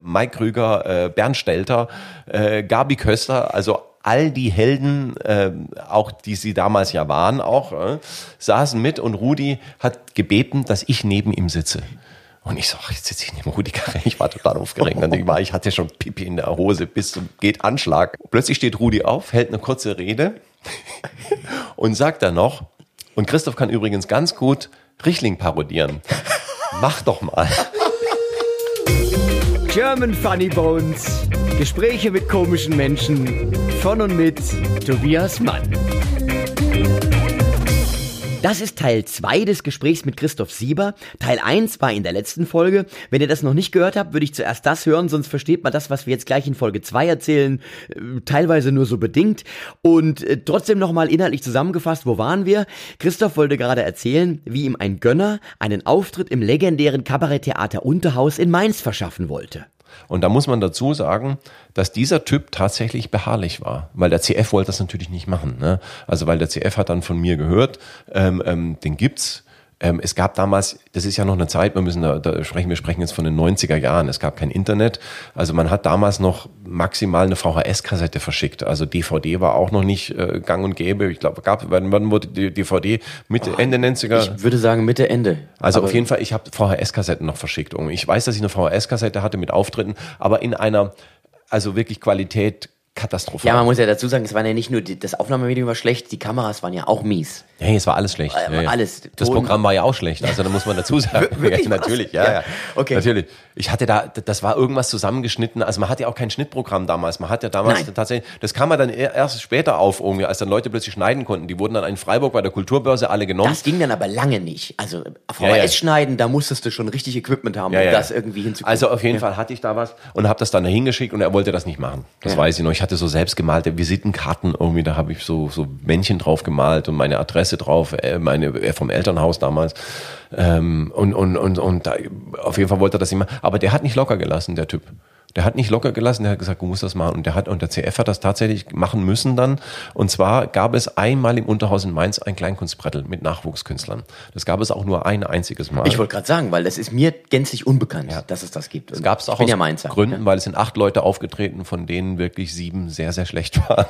Mike Krüger, äh, Bernd Stelter, äh, Gabi Köster, also all die Helden, äh, auch die sie damals ja waren, auch äh, saßen mit und Rudi hat gebeten, dass ich neben ihm sitze. Und ich so, ach, jetzt sitze ich neben Rudi Carré. Ich war total aufgeregt. Ich, war, ich hatte schon Pipi in der Hose bis zum geht Anschlag. Plötzlich steht Rudi auf, hält eine kurze Rede und sagt dann noch, und Christoph kann übrigens ganz gut Richling parodieren. Mach doch mal. German Funny Bones. Gespräche mit komischen Menschen. Von und mit Tobias Mann. Das ist Teil 2 des Gesprächs mit Christoph Sieber. Teil 1 war in der letzten Folge. Wenn ihr das noch nicht gehört habt, würde ich zuerst das hören, sonst versteht man das, was wir jetzt gleich in Folge 2 erzählen, äh, teilweise nur so bedingt. Und äh, trotzdem nochmal inhaltlich zusammengefasst, wo waren wir? Christoph wollte gerade erzählen, wie ihm ein Gönner einen Auftritt im legendären Kabaretttheater Unterhaus in Mainz verschaffen wollte. Und da muss man dazu sagen, dass dieser Typ tatsächlich beharrlich war, weil der CF wollte das natürlich nicht machen. Ne? Also weil der CF hat dann von mir gehört, ähm, ähm, den gibt's. Ähm, es gab damals, das ist ja noch eine Zeit, wir müssen da, da sprechen, wir sprechen jetzt von den 90er Jahren, es gab kein Internet. Also man hat damals noch maximal eine VHS-Kassette verschickt. Also DVD war auch noch nicht äh, gang und gäbe. Ich glaube, gab, wann, wann wurde die DVD? Mitte, Ende 90er? Ich würde sagen Mitte, Ende. Also aber auf jeden Fall, ich habe VHS-Kassetten noch verschickt. Ich weiß, dass ich eine VHS-Kassette hatte mit Auftritten, aber in einer, also wirklich Qualität katastrophal. Ja, man muss ja dazu sagen, es war ja nicht nur die, das Aufnahmemedium war schlecht, die Kameras waren ja auch mies. Hey, es war alles schlecht. Äh, ja, ja. Alles. Das Ton- Programm war ja auch schlecht, also da muss man dazu sagen. Wirklich ja, natürlich, ja, Ja. ja. Okay. Natürlich. Ich hatte da, das war irgendwas zusammengeschnitten. Also man hatte ja auch kein Schnittprogramm damals. Man hat ja damals Nein. tatsächlich, das kam ja dann eher- erst später auf irgendwie, als dann Leute plötzlich schneiden konnten. Die wurden dann in Freiburg bei der Kulturbörse alle genommen. Das ging dann aber lange nicht. Also VHS Ja, ja. schneiden, da musstest du schon richtig Equipment haben, Ja, um ja. das irgendwie hinzukriegen. Also auf jeden Fall hatte ich da was und habe das dann dahin geschickt und er wollte das nicht machen. Das Ja. weiß ich noch. Ich hatte so selbst gemalte Visitenkarten irgendwie, da habe ich so, so Männchen drauf gemalt und meine Adresse drauf, äh, meine äh, vom Elternhaus damals. Ähm, und und, und, und da, auf jeden Fall wollte er das machen. Aber der hat nicht locker gelassen, der Typ. Der hat nicht locker gelassen, der hat gesagt, du musst das machen. Und der hat, und der CF hat das tatsächlich machen müssen dann. Und zwar gab es einmal im Unterhaus in Mainz ein Kleinkunstbrettel mit Nachwuchskünstlern. Das gab es auch nur ein einziges Mal. ich wollte gerade sagen, weil das ist mir gänzlich unbekannt, dass es das gibt. Das gab es auch aus ja Mainzer. Gründen, weil es sind acht Leute aufgetreten, von denen wirklich sieben sehr, sehr schlecht waren.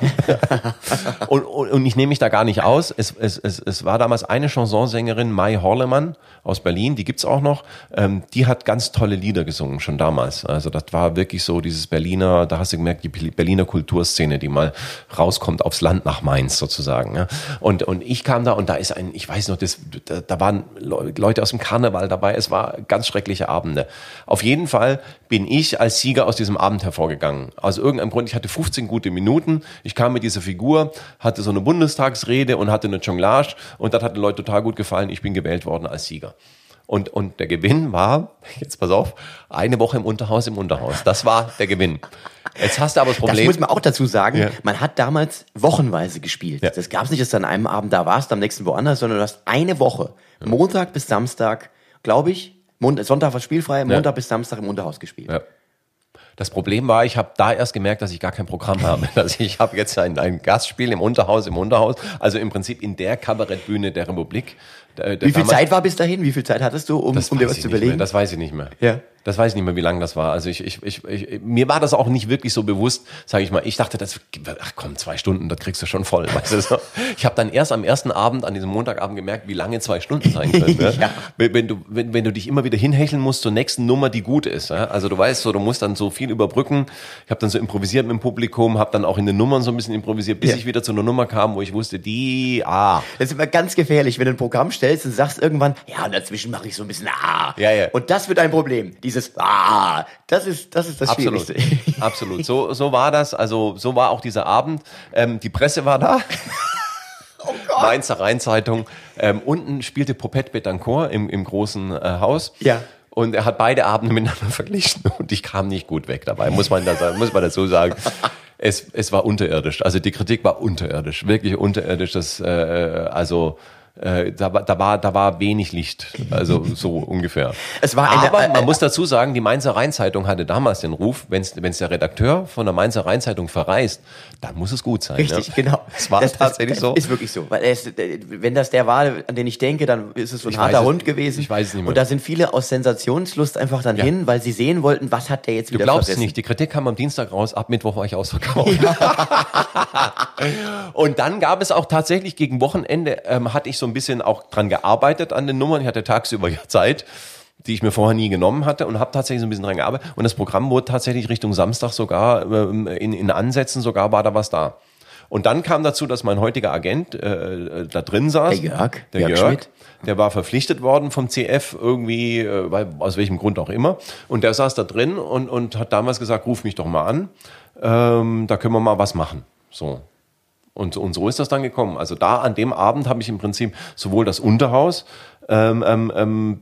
und, und, und ich nehme mich da gar nicht aus. Es, es, es, es war damals eine Chansonsängerin, Mai Horlemann aus Berlin, die gibt's auch noch. Ähm, die hat ganz tolle Lieder gesungen, schon damals. Also das war wirklich so dieses Berliner, da hast du gemerkt, die Berliner Kulturszene, die mal rauskommt aufs Land nach Mainz sozusagen. Ja. Und, und ich kam da und da ist ein, ich weiß noch, das, da, da waren Leu- Leute aus dem Karneval dabei. Es war ganz schreckliche Abende. Auf jeden Fall bin ich als Sieger aus diesem Abend hervorgegangen. Aus irgendeinem Grund, ich hatte 15 gute Minuten. Ich kam mit dieser Figur, hatte so eine Bundestagsrede und hatte eine Jonglage und das hat den Leuten total gut gefallen. Ich bin gewählt worden als Sieger. Und, und der Gewinn war, jetzt pass auf, eine Woche im Unterhaus im Unterhaus. Das war der Gewinn. Jetzt hast du aber das Das Problem. muss man auch dazu sagen, Ja. man hat damals wochenweise gespielt. Ja. Das gab es nicht, dass du an einem Abend da warst, am nächsten woanders, sondern du hast eine Woche, Montag bis Samstag, glaube ich, Sonntag war spielfrei, Montag bis Samstag im Unterhaus gespielt. Ja. Das Problem war, ich habe da erst gemerkt, dass ich gar kein Programm habe. Also ich habe jetzt ein, ein Gastspiel im Unterhaus, im Unterhaus, also im Prinzip in der Kabarettbühne der Republik. Äh, Wie viel damals- Zeit war bis dahin? Wie viel Zeit hattest du, um, um dir was zu überlegen? Das weiß ich nicht mehr. Ja. Das weiß ich nicht mehr, wie lange das war. Also ich, ich, ich, ich mir war das auch nicht wirklich so bewusst, sage ich mal. Ich dachte, das, ach komm, zwei Stunden, das kriegst du schon voll. Weißt du, so. Ich habe dann erst am ersten Abend, an diesem Montagabend gemerkt, wie lange zwei Stunden sein können. Ne? Ja. wenn, wenn, du, wenn, wenn du dich immer wieder hinhecheln musst zur nächsten Nummer, die gut ist. Ja? Also du weißt so, du musst dann so viel überbrücken. Ich habe dann so improvisiert mit dem Publikum, habe dann auch in den Nummern so ein bisschen improvisiert, bis Ja. ich wieder zu einer Nummer kam, wo ich wusste, die, ah, Das ist immer ganz gefährlich, wenn du ein Programm stellst und sagst irgendwann, ja, und dazwischen mache ich so ein bisschen Ah. Ja, ja. Und das wird ein Problem. Dieses Ah, das ist das, ist das Absolut, Schwierigste. absolut. So, so war das. Also so war auch dieser Abend. Ähm, die Presse war da. Oh Gott. Mainzer Rheinzeitung. Ähm, unten spielte Popette Betancourt im, im großen äh, Haus. Ja. Und er hat beide Abende miteinander verglichen und ich kam nicht gut weg dabei, muss man, da, muss man dazu sagen. Es, es war unterirdisch. Also die Kritik war unterirdisch, wirklich unterirdisch. Das, äh, also äh, da, war- da, war, da war wenig Licht, also so ungefähr. Es war eine- Aber äh, man muss dazu sagen, die Mainzer Rheinzeitung hatte damals den Ruf, wenn es der Redakteur von der Mainzer Rheinzeitung verreist, dann muss es gut sein. Richtig, ja. genau. Das war tatsächlich so. Ist wirklich so. Weil es, wenn das der war, an den ich denke, dann ist es so ein Ich harter es- Hund gewesen. ich weiß es nicht mehr. Und da sind viele aus Sensationslust einfach dann Ja. hin, weil sie sehen wollten, was hat der jetzt Du wieder glaubst vergessen. nicht, die Kritik kam am Dienstag raus, ab Mittwoch war ich ausverkauft. und dann gab es auch tatsächlich gegen Wochenende, ähm, hatte ich so ein bisschen auch dran gearbeitet an den Nummern. Ich hatte tagsüber ja Zeit, die ich mir vorher nie genommen hatte und habe tatsächlich so ein bisschen dran gearbeitet. Und das Programm wurde tatsächlich Richtung Samstag sogar, ähm, in, in Ansätzen sogar war da was da. Und dann kam dazu, dass mein heutiger Agent äh, da drin saß. Der Jörg, Der Jörg Jörg. Der war verpflichtet worden vom CF irgendwie, äh, weil, aus welchem Grund auch immer. Und der saß da drin und, und hat damals gesagt, ruf mich doch mal an, ähm, da können wir mal was machen. So. Und, und so ist das dann gekommen. Also da an dem Abend habe ich im Prinzip sowohl das Unterhaus ähm, ähm, ähm,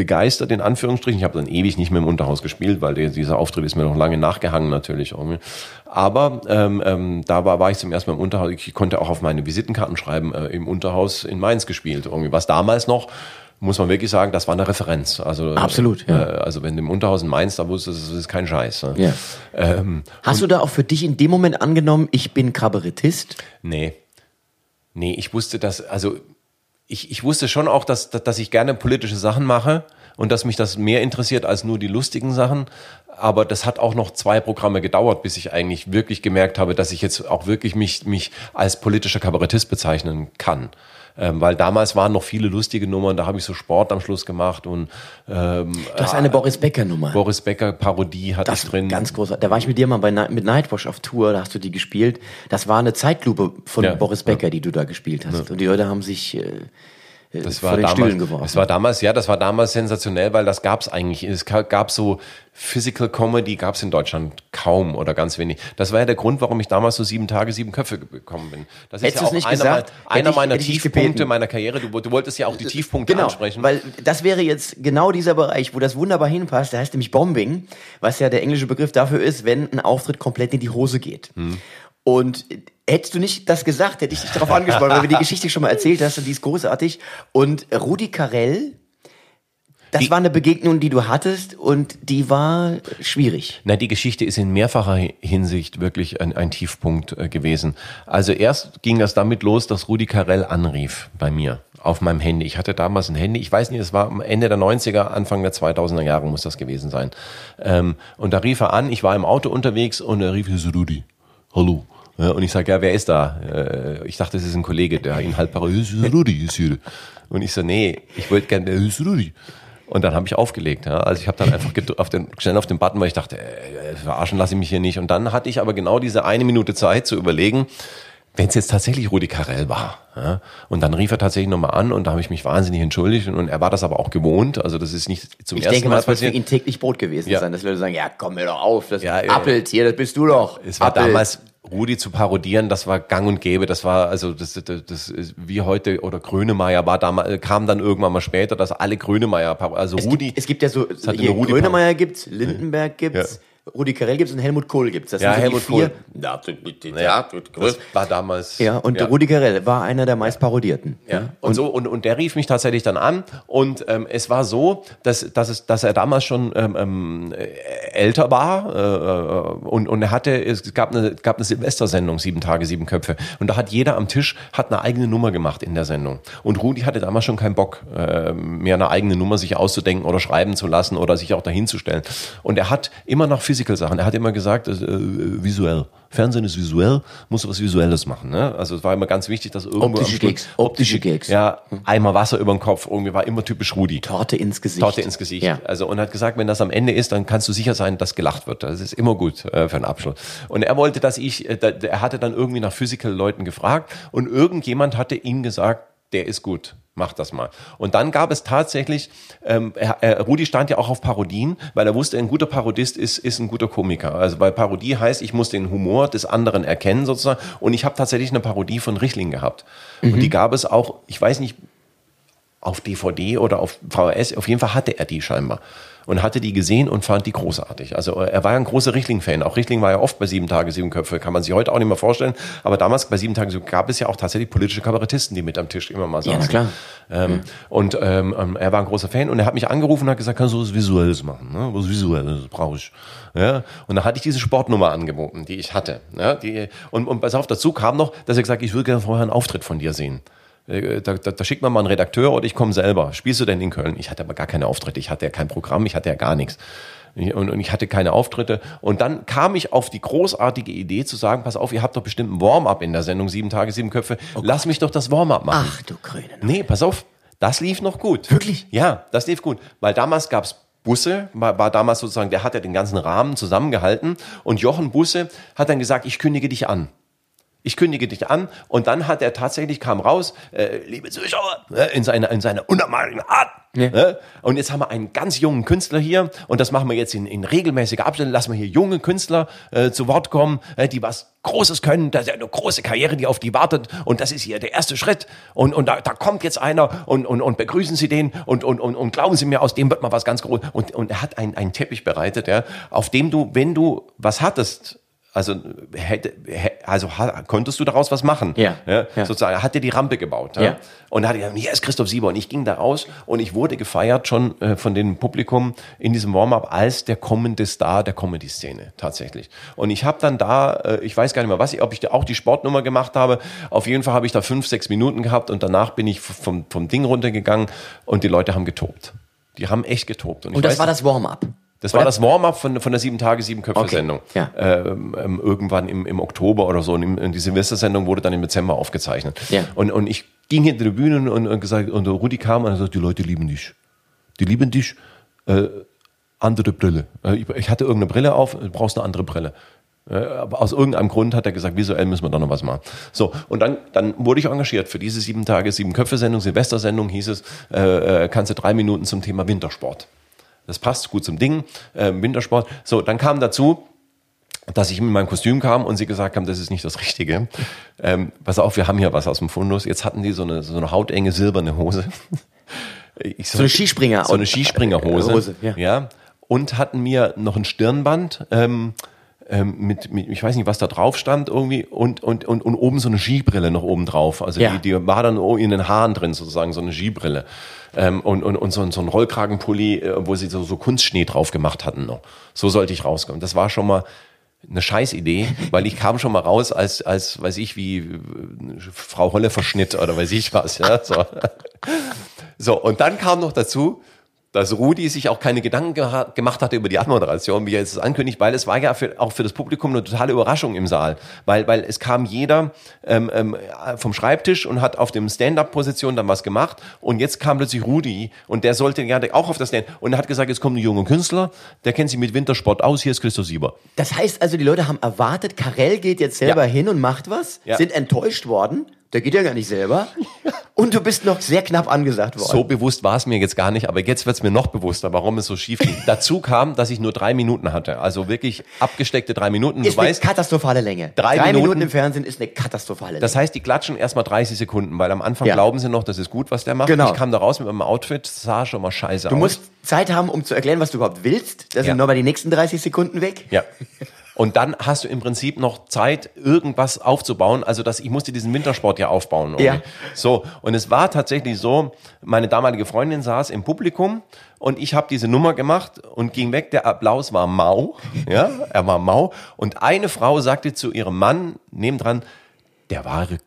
begeistert, in Anführungsstrichen. Ich habe dann ewig nicht mehr im Unterhaus gespielt, weil der, dieser Auftritt ist mir noch lange nachgehangen natürlich. irgendwie. Aber ähm, ähm, da war, war ich zum ersten Mal im Unterhaus. Ich konnte auch auf meine Visitenkarten schreiben, äh, im Unterhaus in Mainz gespielt. Irgendwie. Was damals noch, muss man wirklich sagen, das war eine Referenz. Also, Absolut, Äh, ja. also wenn du im Unterhaus in Mainz, da wusstest du, das ist kein Scheiß. Ne? Ja. Ähm, Hast du da auch für dich in dem Moment angenommen, ich bin Kabarettist? Nee. Nee, ich wusste das, also ich, ich wusste schon auch, dass, dass dass ich gerne politische Sachen mache und dass mich das mehr interessiert als nur die lustigen Sachen. Aber das hat auch noch zwei Programme gedauert, bis ich eigentlich wirklich gemerkt habe, dass ich jetzt auch wirklich mich, mich als politischer Kabarettist bezeichnen kann. Ähm, weil damals waren noch viele lustige Nummern, da habe ich so Sport am Schluss gemacht und ähm, Du hast eine Boris Becker Nummer. Boris Becker Parodie hatte Das ich drin. ganz groß. Da war ich mit dir mal bei mit Nightwash auf Tour, da hast du die gespielt. Das war eine Zeitlupe von Ja, Boris Becker, die du da gespielt hast. Und die Leute haben sich äh, äh, Das vor war damals. Das war damals, ja, das war damals sensationell, weil das gab's eigentlich. Es ga- gab so Physical Comedy gab's in Deutschland kaum oder ganz wenig. Das war ja der Grund, warum ich damals so sieben Tage, sieben Köpfe ge- gekommen bin. Das Hättest ist ja auch nicht einer, gesagt, mein- einer ich- meiner Tiefpunkte meiner Karriere. Du, du wolltest ja auch die Tiefpunkte Genau, ansprechen. weil das wäre jetzt genau dieser Bereich, wo das wunderbar hinpasst. Der heißt nämlich Bombing, was ja der englische Begriff dafür ist, wenn ein Auftritt komplett in die Hose geht. Hm. Und hättest du nicht das gesagt, hätte ich dich darauf angesprochen, weil du die Geschichte schon mal erzählt hast und die ist großartig. Und Rudi Carell, das Die- war eine Begegnung, die du hattest und die war schwierig. Na, die Geschichte ist in mehrfacher Hinsicht wirklich ein, ein Tiefpunkt äh, gewesen. Also erst ging das damit los, dass Rudi Carell anrief bei mir auf meinem Handy. Ich hatte damals ein Handy, ich weiß nicht, es war am Ende der 90er, Anfang der 2000er Jahre muss das gewesen sein. Ähm, und da rief er an, ich war im Auto unterwegs und er rief, ist Rudi, hallo. Ja, und ich sage, ja, wer ist da? Äh, ich dachte, es ist ein Kollege, der ihn halt parodiert, "Hier ist Rudi, ist hier. Und ich so, nee, ich wollte gerne, ist Rudi. Und dann habe ich aufgelegt. Ja. Also ich habe dann einfach auf den, schnell auf den Button, weil ich dachte, äh, verarschen lasse ich mich hier nicht. Und dann hatte ich aber genau diese eine Minute Zeit zu überlegen, wenn es jetzt tatsächlich Rudi Carell war. Ja. Und dann rief er tatsächlich nochmal an und da habe ich mich wahnsinnig entschuldigt. Und er war das aber auch gewohnt. Also das ist nicht zum Ich ersten denke mal, Mal es wird für passiert. ihn täglich Brot gewesen Ja. sein, dass Leute sagen, ja, komm mir doch auf, das Ja, ja. Appelt hier, das bist du doch. Es war Appelt. damals, Rudi zu parodieren, das war gang und gäbe. Das war, also, das, das, das ist wie heute, oder Grönemeyer war damals, kam dann irgendwann mal später, dass alle Grönemeyer, also Es Rudi. gibt, es gibt ja so, hatte hier Grönemeyer gibt's, Lindenberg gibt's. Rudi Carell gibt's und Helmut Kohl gibt's. Das Ja, sind so Helmut die vier. Kohl. Ja, ja, ja, das war damals. ja, und Rudi Carell war einer der meist parodierten. Ja. Und, so und, und der rief mich tatsächlich dann an und ähm, es war so, dass dass es dass er damals schon ähm, ähm, äh, älter war äh, und und er hatte es gab eine gab eine Silvestersendung sieben Tage sieben Köpfe und da hat jeder am Tisch hat eine eigene Nummer gemacht in der Sendung und Rudi hatte damals schon keinen Bock äh, mehr eine eigene Nummer sich auszudenken oder schreiben zu lassen oder sich auch dahin zu stellen und er hat immer nach Physical Sachen er hat immer gesagt äh, visuell Fernsehen ist visuell muss was Visuelles machen ne? also es war immer ganz wichtig dass irgendwo Optische Gags, optische Gags. ja, Eimer Wasser über den Kopf, irgendwie war immer typisch Rudi. Torte ins Gesicht. Torte ins Gesicht. Ja. Also und hat gesagt, wenn das am Ende ist, dann kannst du sicher sein, dass gelacht wird. Das ist immer gut äh, für einen Abschluss. Und er wollte, dass ich, äh, da, er hatte dann irgendwie nach Physical-Leuten gefragt und irgendjemand hatte ihm gesagt, der ist gut. Mach das mal. Und dann gab es tatsächlich, ähm, er, Rudi stand ja auch auf Parodien, weil er wusste, ein guter Parodist ist, ist ein guter Komiker. Also weil Parodie heißt, ich muss den Humor des anderen erkennen sozusagen. Und ich habe tatsächlich eine Parodie von Richling gehabt. Und die gab es auch, ich weiß nicht, auf DVD oder auf VHS. Auf jeden Fall hatte er die scheinbar. Und hatte die gesehen und fand die großartig. Also er war ja ein großer Richtling-Fan. Auch Richtling war ja oft bei Sieben Tage, Sieben Köpfe. Kann man sich heute auch nicht mehr vorstellen. Aber damals bei Sieben Tage gab es ja auch tatsächlich politische Kabarettisten, die mit am Tisch immer mal saßen. Ja, klar. Ähm, mhm. Und ähm, ähm, er war ein großer Fan und er hat mich angerufen und hat gesagt, kannst du was Visuelles machen? Ne? Was Visuelles brauche ich. Ja? Und da hatte ich diese Sportnummer angeboten, die ich hatte. Ja? Die, und, und pass auf, dazu kam noch, dass er gesagt ich würde gerne vorher einen Auftritt von dir sehen. Äh, da, da, da schickt man mal einen Redakteur oder ich komme selber. Spielst du denn in Köln? Ich hatte aber gar keine Auftritte. Ich hatte ja kein Programm, ich hatte ja gar nichts. Und, und ich hatte keine Auftritte. Und dann kam ich auf die großartige Idee zu sagen, pass auf, ihr habt doch bestimmt ein Warm-up in der Sendung, sieben Tage, sieben Köpfe. Oh Lass mich doch das Warm-up machen. Ach du grüne Neue. Nee, pass auf, das lief noch gut. Wirklich? Ja, das lief gut. Weil damals gab's Busse war, war damals sozusagen, der hat ja den ganzen Rahmen zusammengehalten und Jochen Busse hat dann gesagt, ich kündige dich an. Ich kündige dich an und dann hat er tatsächlich kam raus, äh, liebe Zuschauer, äh, in seiner in seiner unermaligen Art. Ja. Äh, und jetzt haben wir einen ganz jungen Künstler hier und das machen wir jetzt in, in regelmäßiger Abständen. Lassen wir hier junge Künstler äh, zu Wort kommen, äh, die was Großes können. Das ist eine große Karriere, die auf die wartet und das ist hier der erste Schritt. Und und da, da kommt jetzt einer und und und begrüßen Sie den und und und, und glauben Sie mir, aus dem wird mal was ganz Großes. Und und er hat einen einen Teppich bereitet, ja, auf dem du, wenn du was hattest also hätte, also konntest du daraus was machen. Ja, ja, ja. Sozusagen hat er die Rampe gebaut. Ja. ja. Und hat gesagt, hier ist Christoph Sieber. Und ich ging da raus und ich wurde gefeiert schon äh, von dem Publikum in diesem Warm-up als der kommende Star der Comedy-Szene tatsächlich. Und ich habe dann da, äh, ich weiß gar nicht mehr was, ob ich da auch die Sportnummer gemacht habe. Auf jeden Fall habe ich da fünf, sechs Minuten gehabt und danach bin ich vom, vom Ding runtergegangen und die Leute haben getobt. Die haben echt getobt. Und, und das weiß, war das Warm-up? Das oder? war das Warm-up von, von der sieben Tage, sieben Köpfe-Sendung. Okay. Ja. Ähm, ähm, irgendwann im, im Oktober oder so. Und, die Silvestersendung wurde dann im Dezember aufgezeichnet. Ja. Und, und ich ging hinter die Bühne und, und gesagt, und Rudi kam und sagt, die Leute lieben dich. Die lieben dich. Äh, andere Brille. Äh, ich, ich hatte irgendeine Brille auf, du brauchst eine andere Brille. Äh, aber aus irgendeinem Grund hat er gesagt, visuell müssen wir da noch was machen. So, und dann, dann wurde ich engagiert für diese sieben Tage, sieben Köpfe-Sendung, Silvestersendung hieß es, äh, äh kannst du drei Minuten zum Thema Wintersport. Das passt gut zum Ding, äh, Wintersport. So, dann kam dazu, dass ich mit meinem Kostüm kam und sie gesagt haben, das ist nicht das Richtige. Ähm, pass auf, wir haben hier was aus dem Fundus. Jetzt hatten die so eine, so eine hautenge silberne Hose. Ich so, so eine Skispringer. So eine Skispringerhose. Hose, ja. ja. Und hatten mir noch ein Stirnband. Ähm, ähm, mit, mit, ich weiß nicht, was da drauf stand irgendwie und, und, und, und oben so eine Skibrille noch oben drauf. Also ja. die, die war dann in den Haaren drin sozusagen, so eine Skibrille. Ähm, und, und, und so, so ein Rollkragenpulli, äh, wo sie so, so Kunstschnee drauf gemacht hatten noch. So sollte ich rauskommen. Das war schon mal eine Scheißidee, weil ich kam schon mal raus als, als weiß ich, wie äh, Frau Holle verschnitt oder weiß ich was. Ja, so. so, und dann kam noch dazu, dass Rudi sich auch keine Gedanken gemacht hatte über die Anmoderation, wie er jetzt ankündigt, weil es war ja für, auch für das Publikum eine totale Überraschung im Saal, weil, weil es kam jeder ähm, ähm, vom Schreibtisch und hat auf dem Stand-up-Position dann was gemacht und jetzt kam plötzlich Rudi und der sollte ja auch auf das Stand und er hat gesagt, jetzt kommt ein junger Künstler, der kennt sich mit Wintersport aus, hier ist Christoph Sieber. Das heißt also, die Leute haben erwartet, Karel geht jetzt selber ja. hin und macht was, ja. sind enttäuscht worden der geht ja gar nicht selber. Und du bist noch sehr knapp angesagt worden. So bewusst war es mir jetzt gar nicht, aber jetzt wird es mir noch bewusster, warum es so schief ging. Dazu kam, dass ich nur drei Minuten hatte. Also wirklich abgesteckte drei Minuten. Du ist weißt, eine katastrophale Länge. Drei, drei Minuten, Minuten, im Fernsehen ist eine katastrophale Länge. Das heißt, die klatschen erstmal 30 Sekunden, weil am Anfang ja. glauben sie noch, das ist gut, was der macht. Genau. Ich kam da raus mit meinem Outfit, sah schon mal scheiße du aus. Du musst Zeit haben, um zu erklären, was du überhaupt willst. Das ja. sind nochmal die nächsten 30 Sekunden weg. Ja. Und dann hast du im Prinzip noch Zeit, irgendwas aufzubauen. Also dass ich musste diesen Wintersport ja aufbauen. Irgendwie. Ja. So. Und es war tatsächlich so, meine damalige Freundin saß im Publikum und ich habe diese Nummer gemacht und ging weg. Der Applaus war mau. Ja, er war mau. Und eine Frau sagte zu ihrem Mann nebendran, der wahre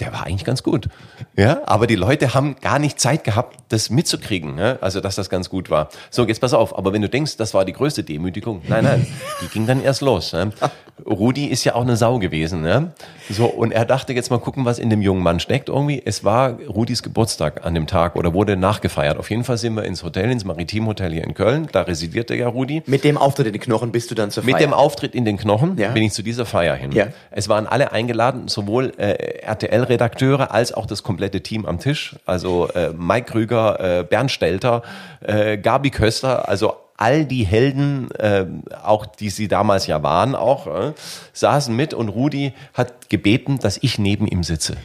der war eigentlich ganz gut. Ja, aber die Leute haben gar nicht Zeit gehabt, das mitzukriegen. Ja? Also, dass das ganz gut war. So, jetzt pass auf. Aber wenn du denkst, das war die größte Demütigung, nein, nein, die ging dann erst los. Ja? Rudi ist ja auch eine Sau gewesen. Ja? So, und er dachte jetzt mal gucken, was in dem jungen Mann steckt irgendwie. Es war Rudis Geburtstag an dem Tag oder wurde nachgefeiert. Auf jeden Fall sind wir ins Hotel, ins Maritimhotel hier in Köln. Da residierte ja Rudi. Mit dem Auftritt in den Knochen bist du dann zur Feier? Mit dem Auftritt in den Knochen ja. bin ich zu dieser Feier hin. Ja. Es waren alle eingeladen, sowohl äh, RTL-Redakteure als auch das komplette Team am Tisch. Also äh, Mike Krüger, äh, Bernd Stelter, äh, Gabi Köster, also all die Helden, äh, auch die sie damals ja waren, auch äh, saßen mit und Rudi hat gebeten, dass ich neben ihm sitze.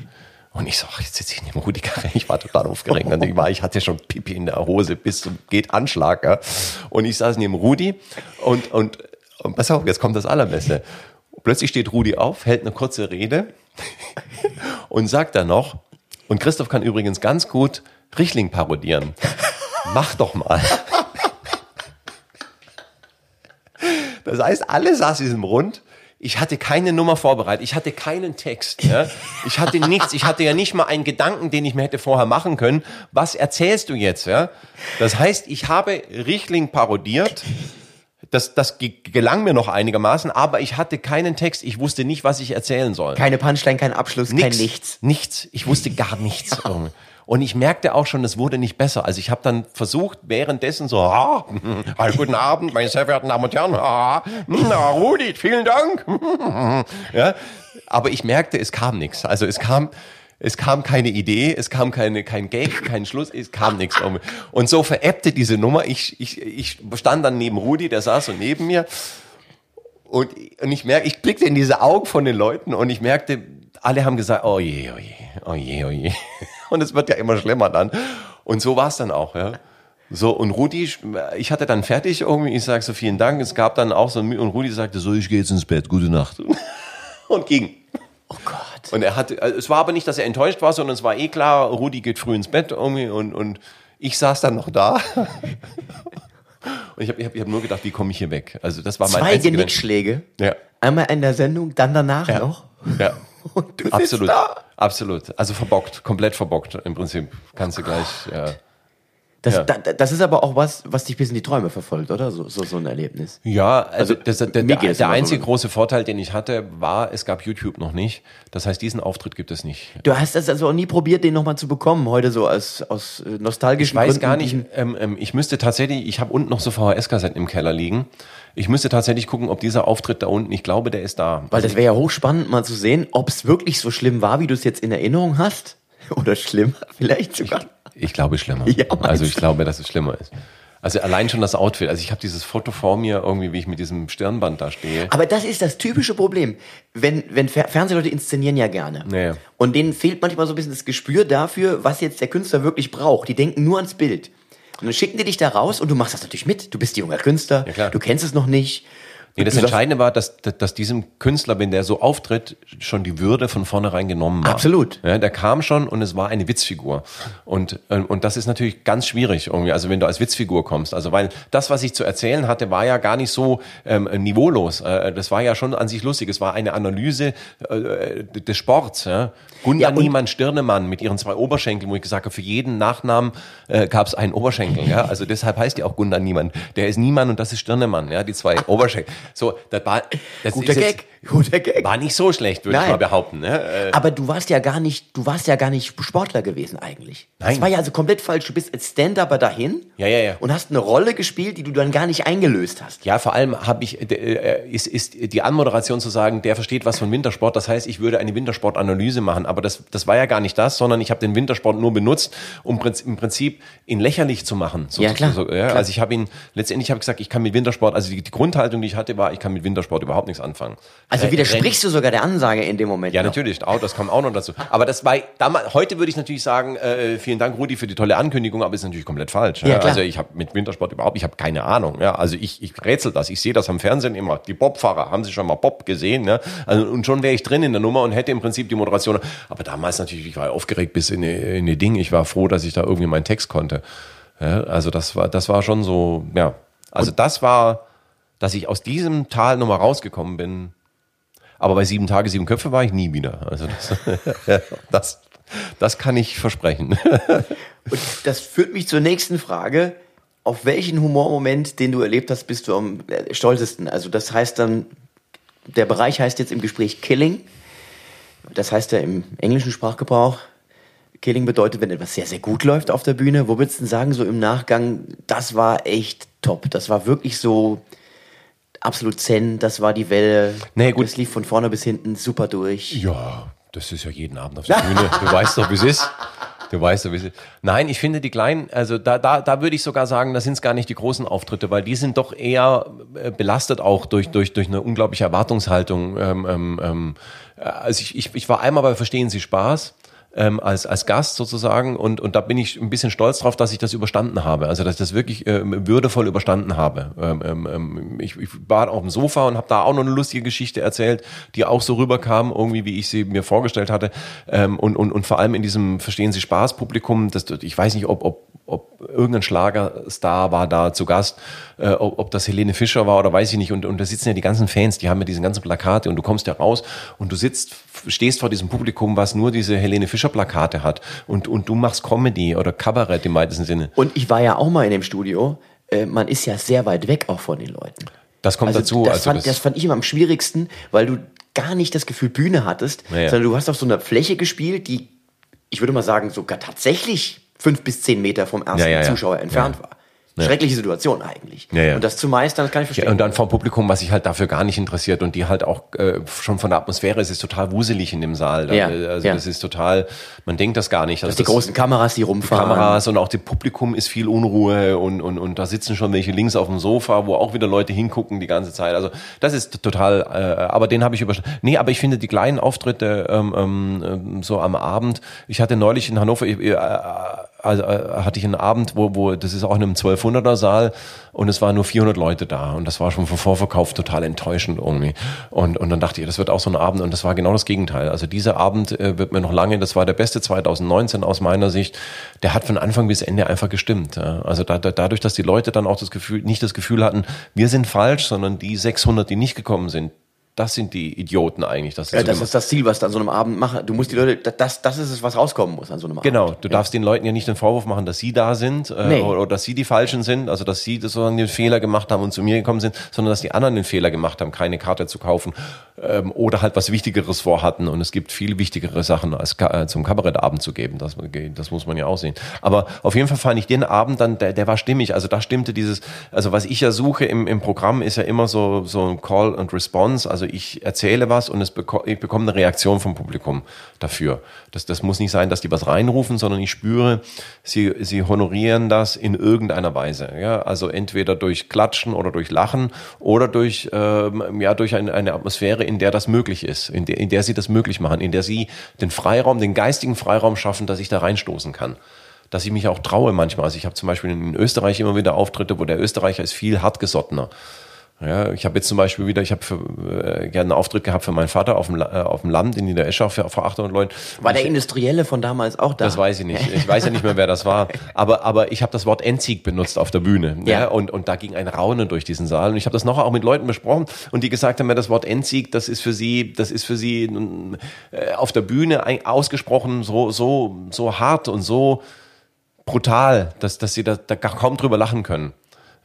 Und ich so, ach, jetzt sitze ich in dem Rudi-Karre. Ich war total aufgeregt. Und ich, war, ich hatte schon Pipi in der Hose bis zum geht Anschlag. Ja. Und ich saß neben Rudi und, und, und pass auf, jetzt kommt das Allerbeste. Plötzlich steht Rudi auf, hält eine kurze Rede und sagt dann noch, und Christoph kann übrigens ganz gut Richling parodieren. Mach doch mal. Das heißt, alle saßen im Rund. Ich hatte keine Nummer vorbereitet. Ich hatte keinen Text. Ja? Ich hatte nichts. Ich hatte ja nicht mal einen Gedanken, den ich mir hätte vorher machen können. Was erzählst du jetzt? Ja? Das heißt, ich habe Richtling parodiert. Das, das gelang mir noch einigermaßen, aber ich hatte keinen Text. Ich wusste nicht, was ich erzählen soll. Keine Punchline, kein Abschluss, Nix, kein Nichts. Nichts. Ich wusste gar nichts. Und ich merkte auch schon, es wurde nicht besser. Also ich habe dann versucht, währenddessen so, ah, guten Abend, meine sehr verehrten Damen und Herren, ah, na, Rudi, vielen Dank. ja, aber ich merkte, es kam nichts. Also es kam, es kam keine Idee, es kam keine, kein Gag, kein Schluss, es kam nichts. Und so veräppte diese Nummer. Ich, ich, ich stand dann neben Rudi, der saß so neben mir. Und, und ich merke, ich blickte in diese Augen von den Leuten und ich merkte, alle haben gesagt, oh je, oh je, oh je, oh je. Und es wird ja immer schlimmer dann. Und so war es dann auch, ja. So, und Rudi, ich hatte dann fertig irgendwie, ich sage so, vielen Dank. Es gab dann auch so, und Rudi sagte so, ich gehe jetzt ins Bett, gute Nacht. Und ging. Oh Gott. Und er hatte, also es war aber nicht, dass er enttäuscht war, sondern es war eh klar, Rudi geht früh ins Bett irgendwie und, und ich saß dann noch da. Und ich habe ich hab, ich hab nur gedacht, wie komme ich hier weg? Also das war mein Zwei Genickschläge. Ja. Einmal in der Sendung, dann danach Ja. noch. Ja. Und du Absolut. Absolut. Also verbockt, komplett verbockt im Prinzip. Kannst du gleich, ja. Das, Ja. da, das ist aber auch was, was dich bis in die Träume verfolgt, oder? So, so, so ein Erlebnis. Ja, also, das, der, der, der immer so. einzige große Vorteil, den ich hatte, war, es gab YouTube noch nicht. Das heißt, diesen Auftritt gibt es nicht. Du hast das also auch nie probiert, den nochmal zu bekommen, heute so aus, aus äh, nostalgischen Ich weiß Gründen. gar nicht, ähm, ähm, ich müsste tatsächlich, ich habe unten noch so VHS-Kassetten im Keller liegen. Ich müsste tatsächlich gucken, ob dieser Auftritt da unten, ich glaube, der ist da. Weil das wäre ja hochspannend, mal zu sehen, ob es wirklich so schlimm war, wie du es jetzt in Erinnerung hast. Oder schlimmer, vielleicht sogar. Ich glaube schlimmer. Ja, also ich glaube, dass es schlimmer ist. Also allein schon das Outfit. Also ich habe dieses Foto vor mir irgendwie, wie ich mit diesem Stirnband da stehe. Aber das ist das typische Problem. Wenn, wenn Fer Fernsehleute inszenieren ja gerne. Ja, ja. Und denen fehlt manchmal so ein bisschen das Gespür dafür, was jetzt der Künstler wirklich braucht. Die denken nur ans Bild. Und dann schicken die dich da raus und du machst das natürlich mit. Du bist junger Künstler, Ja, du kennst es noch nicht. Nee, das Entscheidende war, dass, dass, diesem Künstler, wenn der so auftritt, schon die Würde von vornherein genommen war. Absolut. Ja, der kam schon und es war eine Witzfigur. Und, äh, und das ist natürlich ganz schwierig irgendwie, also wenn du als Witzfigur kommst. Also weil das, was ich zu erzählen hatte, war ja gar nicht so ähm, niveaulos. Äh, das war ja schon an sich lustig. Es war eine Analyse äh, des Sports. Ja. Gunda Ja, Niemann Stirnemann mit ihren zwei Oberschenkeln, wo ich gesagt habe, für jeden Nachnamen äh, gab es einen Oberschenkel. Ja. Also deshalb heißt die auch Gunda Niemann. Der ist Niemann und das ist Stirnemann. Ja, die zwei Oberschenkel. So, das war das Guter ist jetzt- Gag, guter Gag. War nicht so schlecht, würde ich mal behaupten. Ne? Äh, Aber du warst ja gar nicht, du warst ja gar nicht Sportler gewesen eigentlich. Das Nein. war ja also komplett falsch. Du bist als Stand-Upper dahin Ja, ja, ja. und hast eine Rolle gespielt, die du dann gar nicht eingelöst hast. Ja, vor allem habe ich äh, ist, ist die Anmoderation zu sagen, der versteht was von Wintersport. Das heißt, ich würde eine Wintersportanalyse machen, aber das, das war ja gar nicht das, sondern ich habe den Wintersport nur benutzt, um im Prinzip ihn lächerlich zu machen. So, Ja, klar, So, ja, klar. Also ich habe ihn letztendlich habe ich gesagt, ich kann mit Wintersport, also die, die Grundhaltung, die ich hatte, war, ich kann mit Wintersport überhaupt nichts anfangen. Also Äh, widersprichst du sogar der Ansage in dem Moment. Ja, noch. natürlich, auch, das kam auch noch dazu. Aber das war damals, heute würde ich natürlich sagen, äh, vielen Dank, Rudi, für die tolle Ankündigung, aber ist natürlich komplett falsch. Ja, klar. Also ich habe mit Wintersport überhaupt, ich habe keine Ahnung. Ja, also ich, ich rätsel das, ich sehe das am Fernsehen immer. Die Bobfahrer, haben Sie schon mal Bob gesehen? Ne? Also, und schon wäre ich drin in der Nummer und hätte im Prinzip die Moderation. Aber damals natürlich, ich war aufgeregt bis in die, in die Ding. Ich war froh, dass ich da irgendwie meinen Text konnte. Ja, also das war, das war schon so, ja. Also das war, dass ich aus diesem Tal nochmal rausgekommen bin, aber bei sieben Tage, sieben Köpfe war ich nie wieder. Also das, das, das kann ich versprechen. Und das führt mich zur nächsten Frage. Auf welchen Humormoment, den du erlebt hast, bist du am äh, stolzesten? Also das heißt dann, der Bereich heißt jetzt im Gespräch Killing. Das heißt ja im englischen Sprachgebrauch. Killing bedeutet, wenn etwas sehr, sehr gut läuft auf der Bühne. Wo würdest du denn sagen, so im Nachgang, das war echt top. Das war wirklich so absolut zen. Das war die Welle. Nee, gut. Das lief von vorne bis hinten super durch. Ja, das ist ja jeden Abend auf der Bühne. Du weißt doch, wie es ist. Du weißt doch, wie es ist. Nein, ich finde die kleinen, also da, da, da würde ich sogar sagen, da sind es gar nicht die großen Auftritte, weil die sind doch eher äh, belastet auch durch, durch, durch eine unglaubliche Erwartungshaltung. Ähm, ähm, ähm, also ich, ich, ich war einmal bei Verstehen Sie Spaß. Ähm, als, als Gast sozusagen und, und da bin ich ein bisschen stolz drauf, dass ich das überstanden habe. Also dass ich das wirklich äh, würdevoll überstanden habe. Ähm, ähm, ähm, ich, ich war auf dem Sofa und habe da auch noch eine lustige Geschichte erzählt, die auch so rüberkam, irgendwie wie ich sie mir vorgestellt hatte. Ähm, und, und, und vor allem in diesem Verstehen Sie Spaß Publikum, das, ich weiß nicht, ob, ob, ob irgendein Schlagerstar war da zu Gast, äh, ob, ob das Helene Fischer war oder weiß ich nicht. Und, und da sitzen ja die ganzen Fans, die haben ja diese ganzen Plakate und du kommst ja raus und du sitzt, stehst vor diesem Publikum, was nur diese Helene Fischer Plakate hat und, und du machst Comedy oder Kabarett im weitesten Sinne. Und ich war ja auch mal in dem Studio. Äh, man ist ja sehr weit weg auch von den Leuten. Das kommt also dazu. Das, also fand, das, das fand ich immer am schwierigsten, weil du gar nicht das Gefühl Bühne hattest, Ja, sondern du hast auf so einer Fläche gespielt, die, ich würde mal sagen, sogar tatsächlich fünf bis zehn Meter vom ersten Ja, ja. Zuschauer entfernt Ja. Schreckliche Situation eigentlich. Ja, ja. Und das zu meistern, das kann ich verstehen. Ja, und dann vom Publikum, was sich halt dafür gar nicht interessiert und die halt auch äh, schon von der Atmosphäre, es ist total wuselig in dem Saal. Ja, Also das ist total, man denkt das gar nicht. Also das die großen Kameras, die rumfahren. Kameras und auch die Publikum ist viel Unruhe und, und, und da sitzen schon welche links auf dem Sofa, wo auch wieder Leute hingucken die ganze Zeit. Also das ist total, äh, aber den habe ich überstanden. Nee, aber ich finde die kleinen Auftritte ähm, ähm, so am Abend, ich hatte neulich in Hannover, ich, äh, also, äh, hatte ich einen Abend, wo, wo das ist auch in einem 1200er Saal und es waren nur 400 Leute da und das war schon vom Vorverkauf total enttäuschend irgendwie. Und, und dann dachte ich, das wird auch so ein Abend und das war genau das Gegenteil. Also dieser Abend äh, wird mir noch lange, das war der beste 2019 aus meiner Sicht, der hat von Anfang bis Ende einfach gestimmt. Ja. Also da, da, dadurch, dass die Leute dann auch das Gefühl, nicht das Gefühl hatten, wir sind falsch, sondern die 600, die nicht gekommen sind, das sind die Idioten eigentlich. Das, Ja, so das ist das Ziel, was du an so einem Abend machst. Du musst die Leute, das, das ist es, was rauskommen muss an so einem Abend. Genau, du darfst den Leuten ja nicht den Vorwurf machen, dass sie da sind äh, Nee. oder, oder dass sie die Falschen sind, also dass sie sozusagen den Fehler gemacht haben und zu mir gekommen sind, sondern dass die anderen den Fehler gemacht haben, keine Karte zu kaufen ähm, oder halt was Wichtigeres vorhatten und es gibt viel wichtigere Sachen als äh, zum Kabarettabend zu geben, das, das muss man ja auch sehen. Aber auf jeden Fall fand ich den Abend dann, der, der war stimmig, also da stimmte dieses, also was ich ja suche im, im Programm ist ja immer so, so ein Call and Response, also ich erzähle was und beko ich bekomme eine Reaktion vom Publikum dafür. Das, das muss nicht sein, dass die was reinrufen, sondern ich spüre, sie, sie honorieren das in irgendeiner Weise. Ja? Also entweder durch Klatschen oder durch Lachen oder durch, ähm, ja, durch eine, eine Atmosphäre, in der das möglich ist, in der, in der sie das möglich machen, in der sie den Freiraum, den geistigen Freiraum schaffen, dass ich da reinstoßen kann. Dass ich mich auch traue manchmal. Also ich habe zum Beispiel in Österreich immer wieder Auftritte, wo der Österreicher ist viel hartgesottener. Ja, ich habe jetzt zum Beispiel wieder, ich habe äh, gerne einen Auftritt gehabt für meinen Vater auf dem, äh, auf dem Land in Niedereschau für, vor 800 Leuten. War der Industrielle von damals auch da? Das weiß ich nicht. Ich weiß ja nicht mehr, wer das war. Aber, aber ich habe das Wort Endzig benutzt auf der Bühne. Ja. Ja. und, und da ging ein Raunen durch diesen Saal. Und ich habe das noch auch mit Leuten besprochen und die gesagt haben mir, das Wort Endzig, das ist für sie, das ist für sie äh, auf der Bühne ein, ausgesprochen so, so, so hart und so brutal, dass, dass sie da, da kaum drüber lachen können.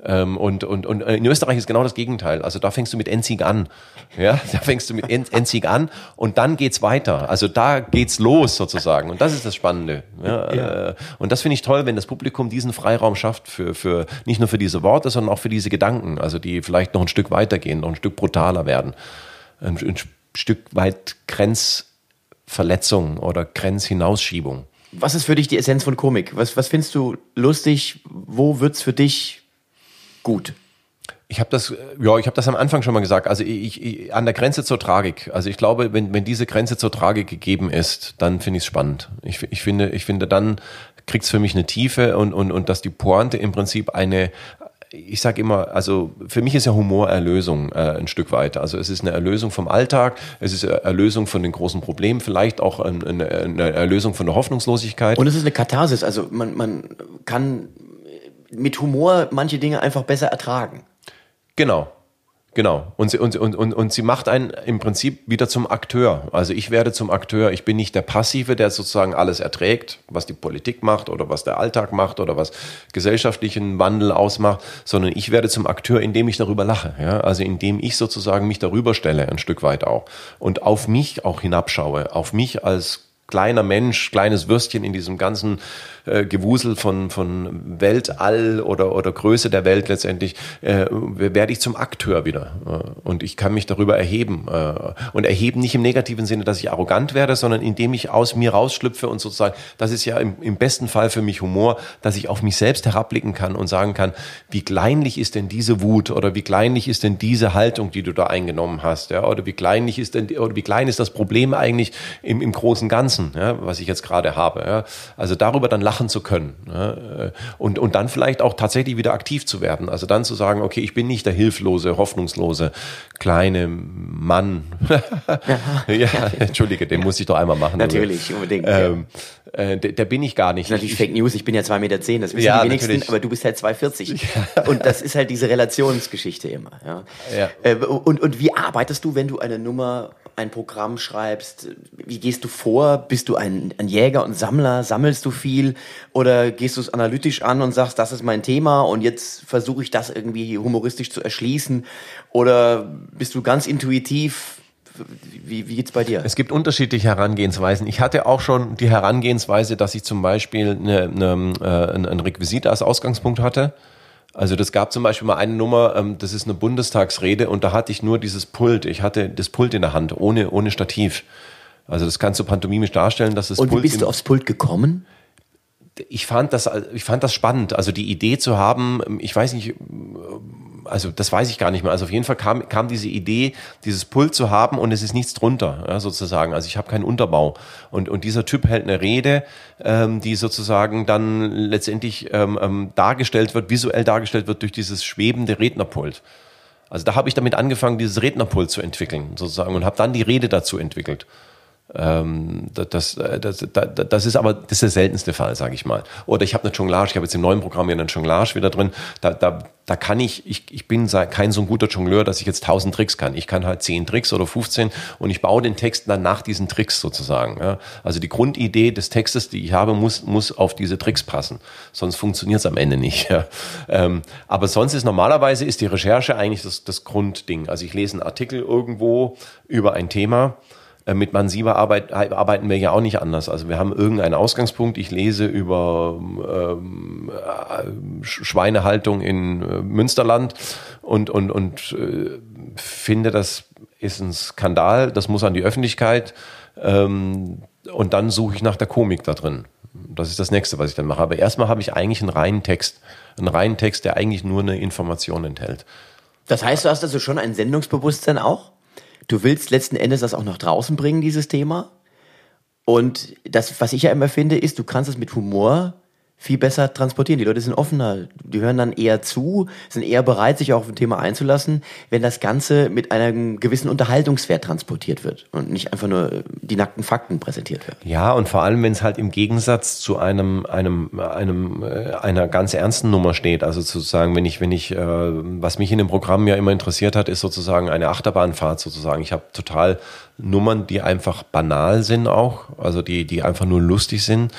Ähm, und, und, und in Österreich ist genau das Gegenteil. Also da fängst du mit Enzig an. Ja, da fängst du mit En- Enzig an und dann geht's weiter. Also da geht's los sozusagen. Und das ist das Spannende. Ja, Äh, und das finde ich toll, wenn das Publikum diesen Freiraum schafft für, für, nicht nur für diese Worte, sondern auch für diese Gedanken. Also die vielleicht noch ein Stück weitergehen, noch ein Stück brutaler werden. Ein, ein Stück weit Grenzverletzung oder Grenzhinausschiebung. Was ist für dich die Essenz von Komik? Was, was findest du lustig? Wo wird's für dich gut? Ich habe das, ja, ich habe das am Anfang schon mal gesagt. Also ich, ich an der Grenze zur Tragik. Also ich glaube, wenn, wenn diese Grenze zur Tragik gegeben ist, dann finde ich es spannend. Ich, finde, ich finde, dann kriegt es für mich eine Tiefe und und und dass die Pointe im Prinzip eine ich sage immer, also für mich ist ja Humor Erlösung äh, ein Stück weit. Also es ist eine Erlösung vom Alltag, es ist Erlösung von den großen Problemen, vielleicht auch ein- eine, eine Erlösung von der Hoffnungslosigkeit. Und es ist eine Katharsis. Also man, man kann mit Humor manche Dinge einfach besser ertragen. Genau. Genau. Und sie, und, und, und, und sie macht einen im Prinzip wieder zum Akteur. Also ich werde zum Akteur. Ich bin nicht der Passive, der sozusagen alles erträgt, was die Politik macht oder was der Alltag macht oder was gesellschaftlichen Wandel ausmacht, sondern ich werde zum Akteur, indem ich darüber lache. Ja? Also indem ich sozusagen mich darüber stelle, ein Stück weit auch. Und auf mich auch hinabschaue. Auf mich als kleiner Mensch, kleines Würstchen in diesem ganzen äh, Gewusel von, von Weltall oder, oder Größe der Welt letztendlich, äh, werde ich zum Akteur wieder. Äh, und ich kann mich darüber erheben. Äh, und erheben nicht im negativen Sinne, dass ich arrogant werde, sondern indem ich aus mir rausschlüpfe und sozusagen, das ist ja im, im besten Fall für mich Humor, dass ich auf mich selbst herabblicken kann und sagen kann, wie kleinlich ist denn diese Wut oder wie kleinlich ist denn diese Haltung, die du da eingenommen hast, ja, oder wie kleinlich ist denn, oder wie klein ist das Problem eigentlich im, im großen Ganzen ja, was ich jetzt gerade habe. Ja. Also darüber dann lachen zu können ja, äh, und, und dann vielleicht auch tatsächlich wieder aktiv zu werden. Also dann zu sagen, okay, ich bin nicht der hilflose, hoffnungslose kleine Mann. ja, entschuldige, den muss ich doch einmal machen. Natürlich, unbedingt. Ähm, äh, der, der, bin ich gar nicht. Natürlich Fake News, ich bin ja zwei Meter, zehn, das wissen ja, die wenigsten, natürlich. aber du bist halt 2,40. Ja. Und das ist halt diese Relationsgeschichte immer. Ja. ja. Äh, und, und wie arbeitest du, wenn du eine Nummer, ein Programm schreibst? Wie gehst du vor? Bist du ein, ein Jäger und Sammler? Sammelst du viel? Oder gehst du es analytisch an und sagst, das ist mein Thema und jetzt versuche ich das irgendwie humoristisch zu erschließen? Oder bist du ganz intuitiv wie, wie geht's bei dir? Es gibt unterschiedliche Herangehensweisen. Ich hatte auch schon die Herangehensweise, dass ich zum Beispiel eine, eine, äh, ein Requisit als Ausgangspunkt hatte. Also das gab zum Beispiel mal eine Nummer, ähm, das ist eine Bundestagsrede und da hatte ich nur dieses Pult. Ich hatte das Pult in der Hand, ohne, ohne Stativ. Also das kannst du pantomimisch darstellen, dass das Und wie bist du aufs Pult gekommen? Ich fand das, ich fand das spannend. Also die Idee zu haben, ich weiß nicht, also das weiß ich gar nicht mehr. Also auf jeden Fall kam, kam diese Idee, dieses Pult zu haben und es ist nichts drunter, ja, sozusagen. Also ich habe keinen Unterbau. Und, und dieser Typ hält eine Rede, ähm, die sozusagen dann letztendlich ähm, ähm, dargestellt wird, visuell dargestellt wird durch dieses schwebende Rednerpult. Also da habe ich damit angefangen, dieses Rednerpult zu entwickeln, sozusagen, und habe dann die Rede dazu entwickelt. Ähm, das, das, das, das ist aber das ist der seltenste Fall, sage ich mal. Oder ich habe eine Jonglage, ich habe jetzt im neuen Programm ja eine Jonglage wieder drin. Da, da, da kann ich, ich, ich bin kein so ein guter Jongleur, dass ich jetzt 1000 Tricks kann. Ich kann halt 10 Tricks oder 15 und ich baue den Text dann nach diesen Tricks sozusagen. Ja. Also die Grundidee des Textes, die ich habe, muss, muss auf diese Tricks passen. Sonst funktioniert es am Ende nicht. Ja. Ähm, aber sonst ist normalerweise ist die Recherche eigentlich das, das Grundding. Also ich lese einen Artikel irgendwo über ein Thema äh, mit Mansiva arbeit, arbeiten wir ja auch nicht anders. Also wir haben irgendeinen Ausgangspunkt. Ich lese über ähm, äh, Schweinehaltung in äh, Münsterland und, und, und äh, finde, das ist ein Skandal, das muss an die Öffentlichkeit. Ähm, und dann suche ich nach der Komik da drin. Das ist das nächste, was ich dann mache. Aber erstmal habe ich eigentlich einen reinen Text. Einen reinen Text, der eigentlich nur eine Information enthält. Das heißt, du hast also schon ein Sendungsbewusstsein auch? Du willst letzten Endes das auch nach draußen bringen, dieses Thema. Und das, was ich ja immer finde, ist, du kannst es mit Humor viel besser transportieren. Die Leute sind offener, die hören dann eher zu, sind eher bereit, sich auch auf ein Thema einzulassen, wenn das Ganze mit einem gewissen Unterhaltungswert transportiert wird und nicht einfach nur die nackten Fakten präsentiert wird. Ja, und vor allem, wenn es halt im Gegensatz zu einem, einem, einem, äh, einer ganz ernsten Nummer steht. Also sozusagen, wenn ich, wenn ich, äh, was mich in dem Programm ja immer interessiert hat, ist sozusagen eine Achterbahnfahrt sozusagen. Ich habe total Nummern, die einfach banal sind auch, also die, die einfach nur lustig sind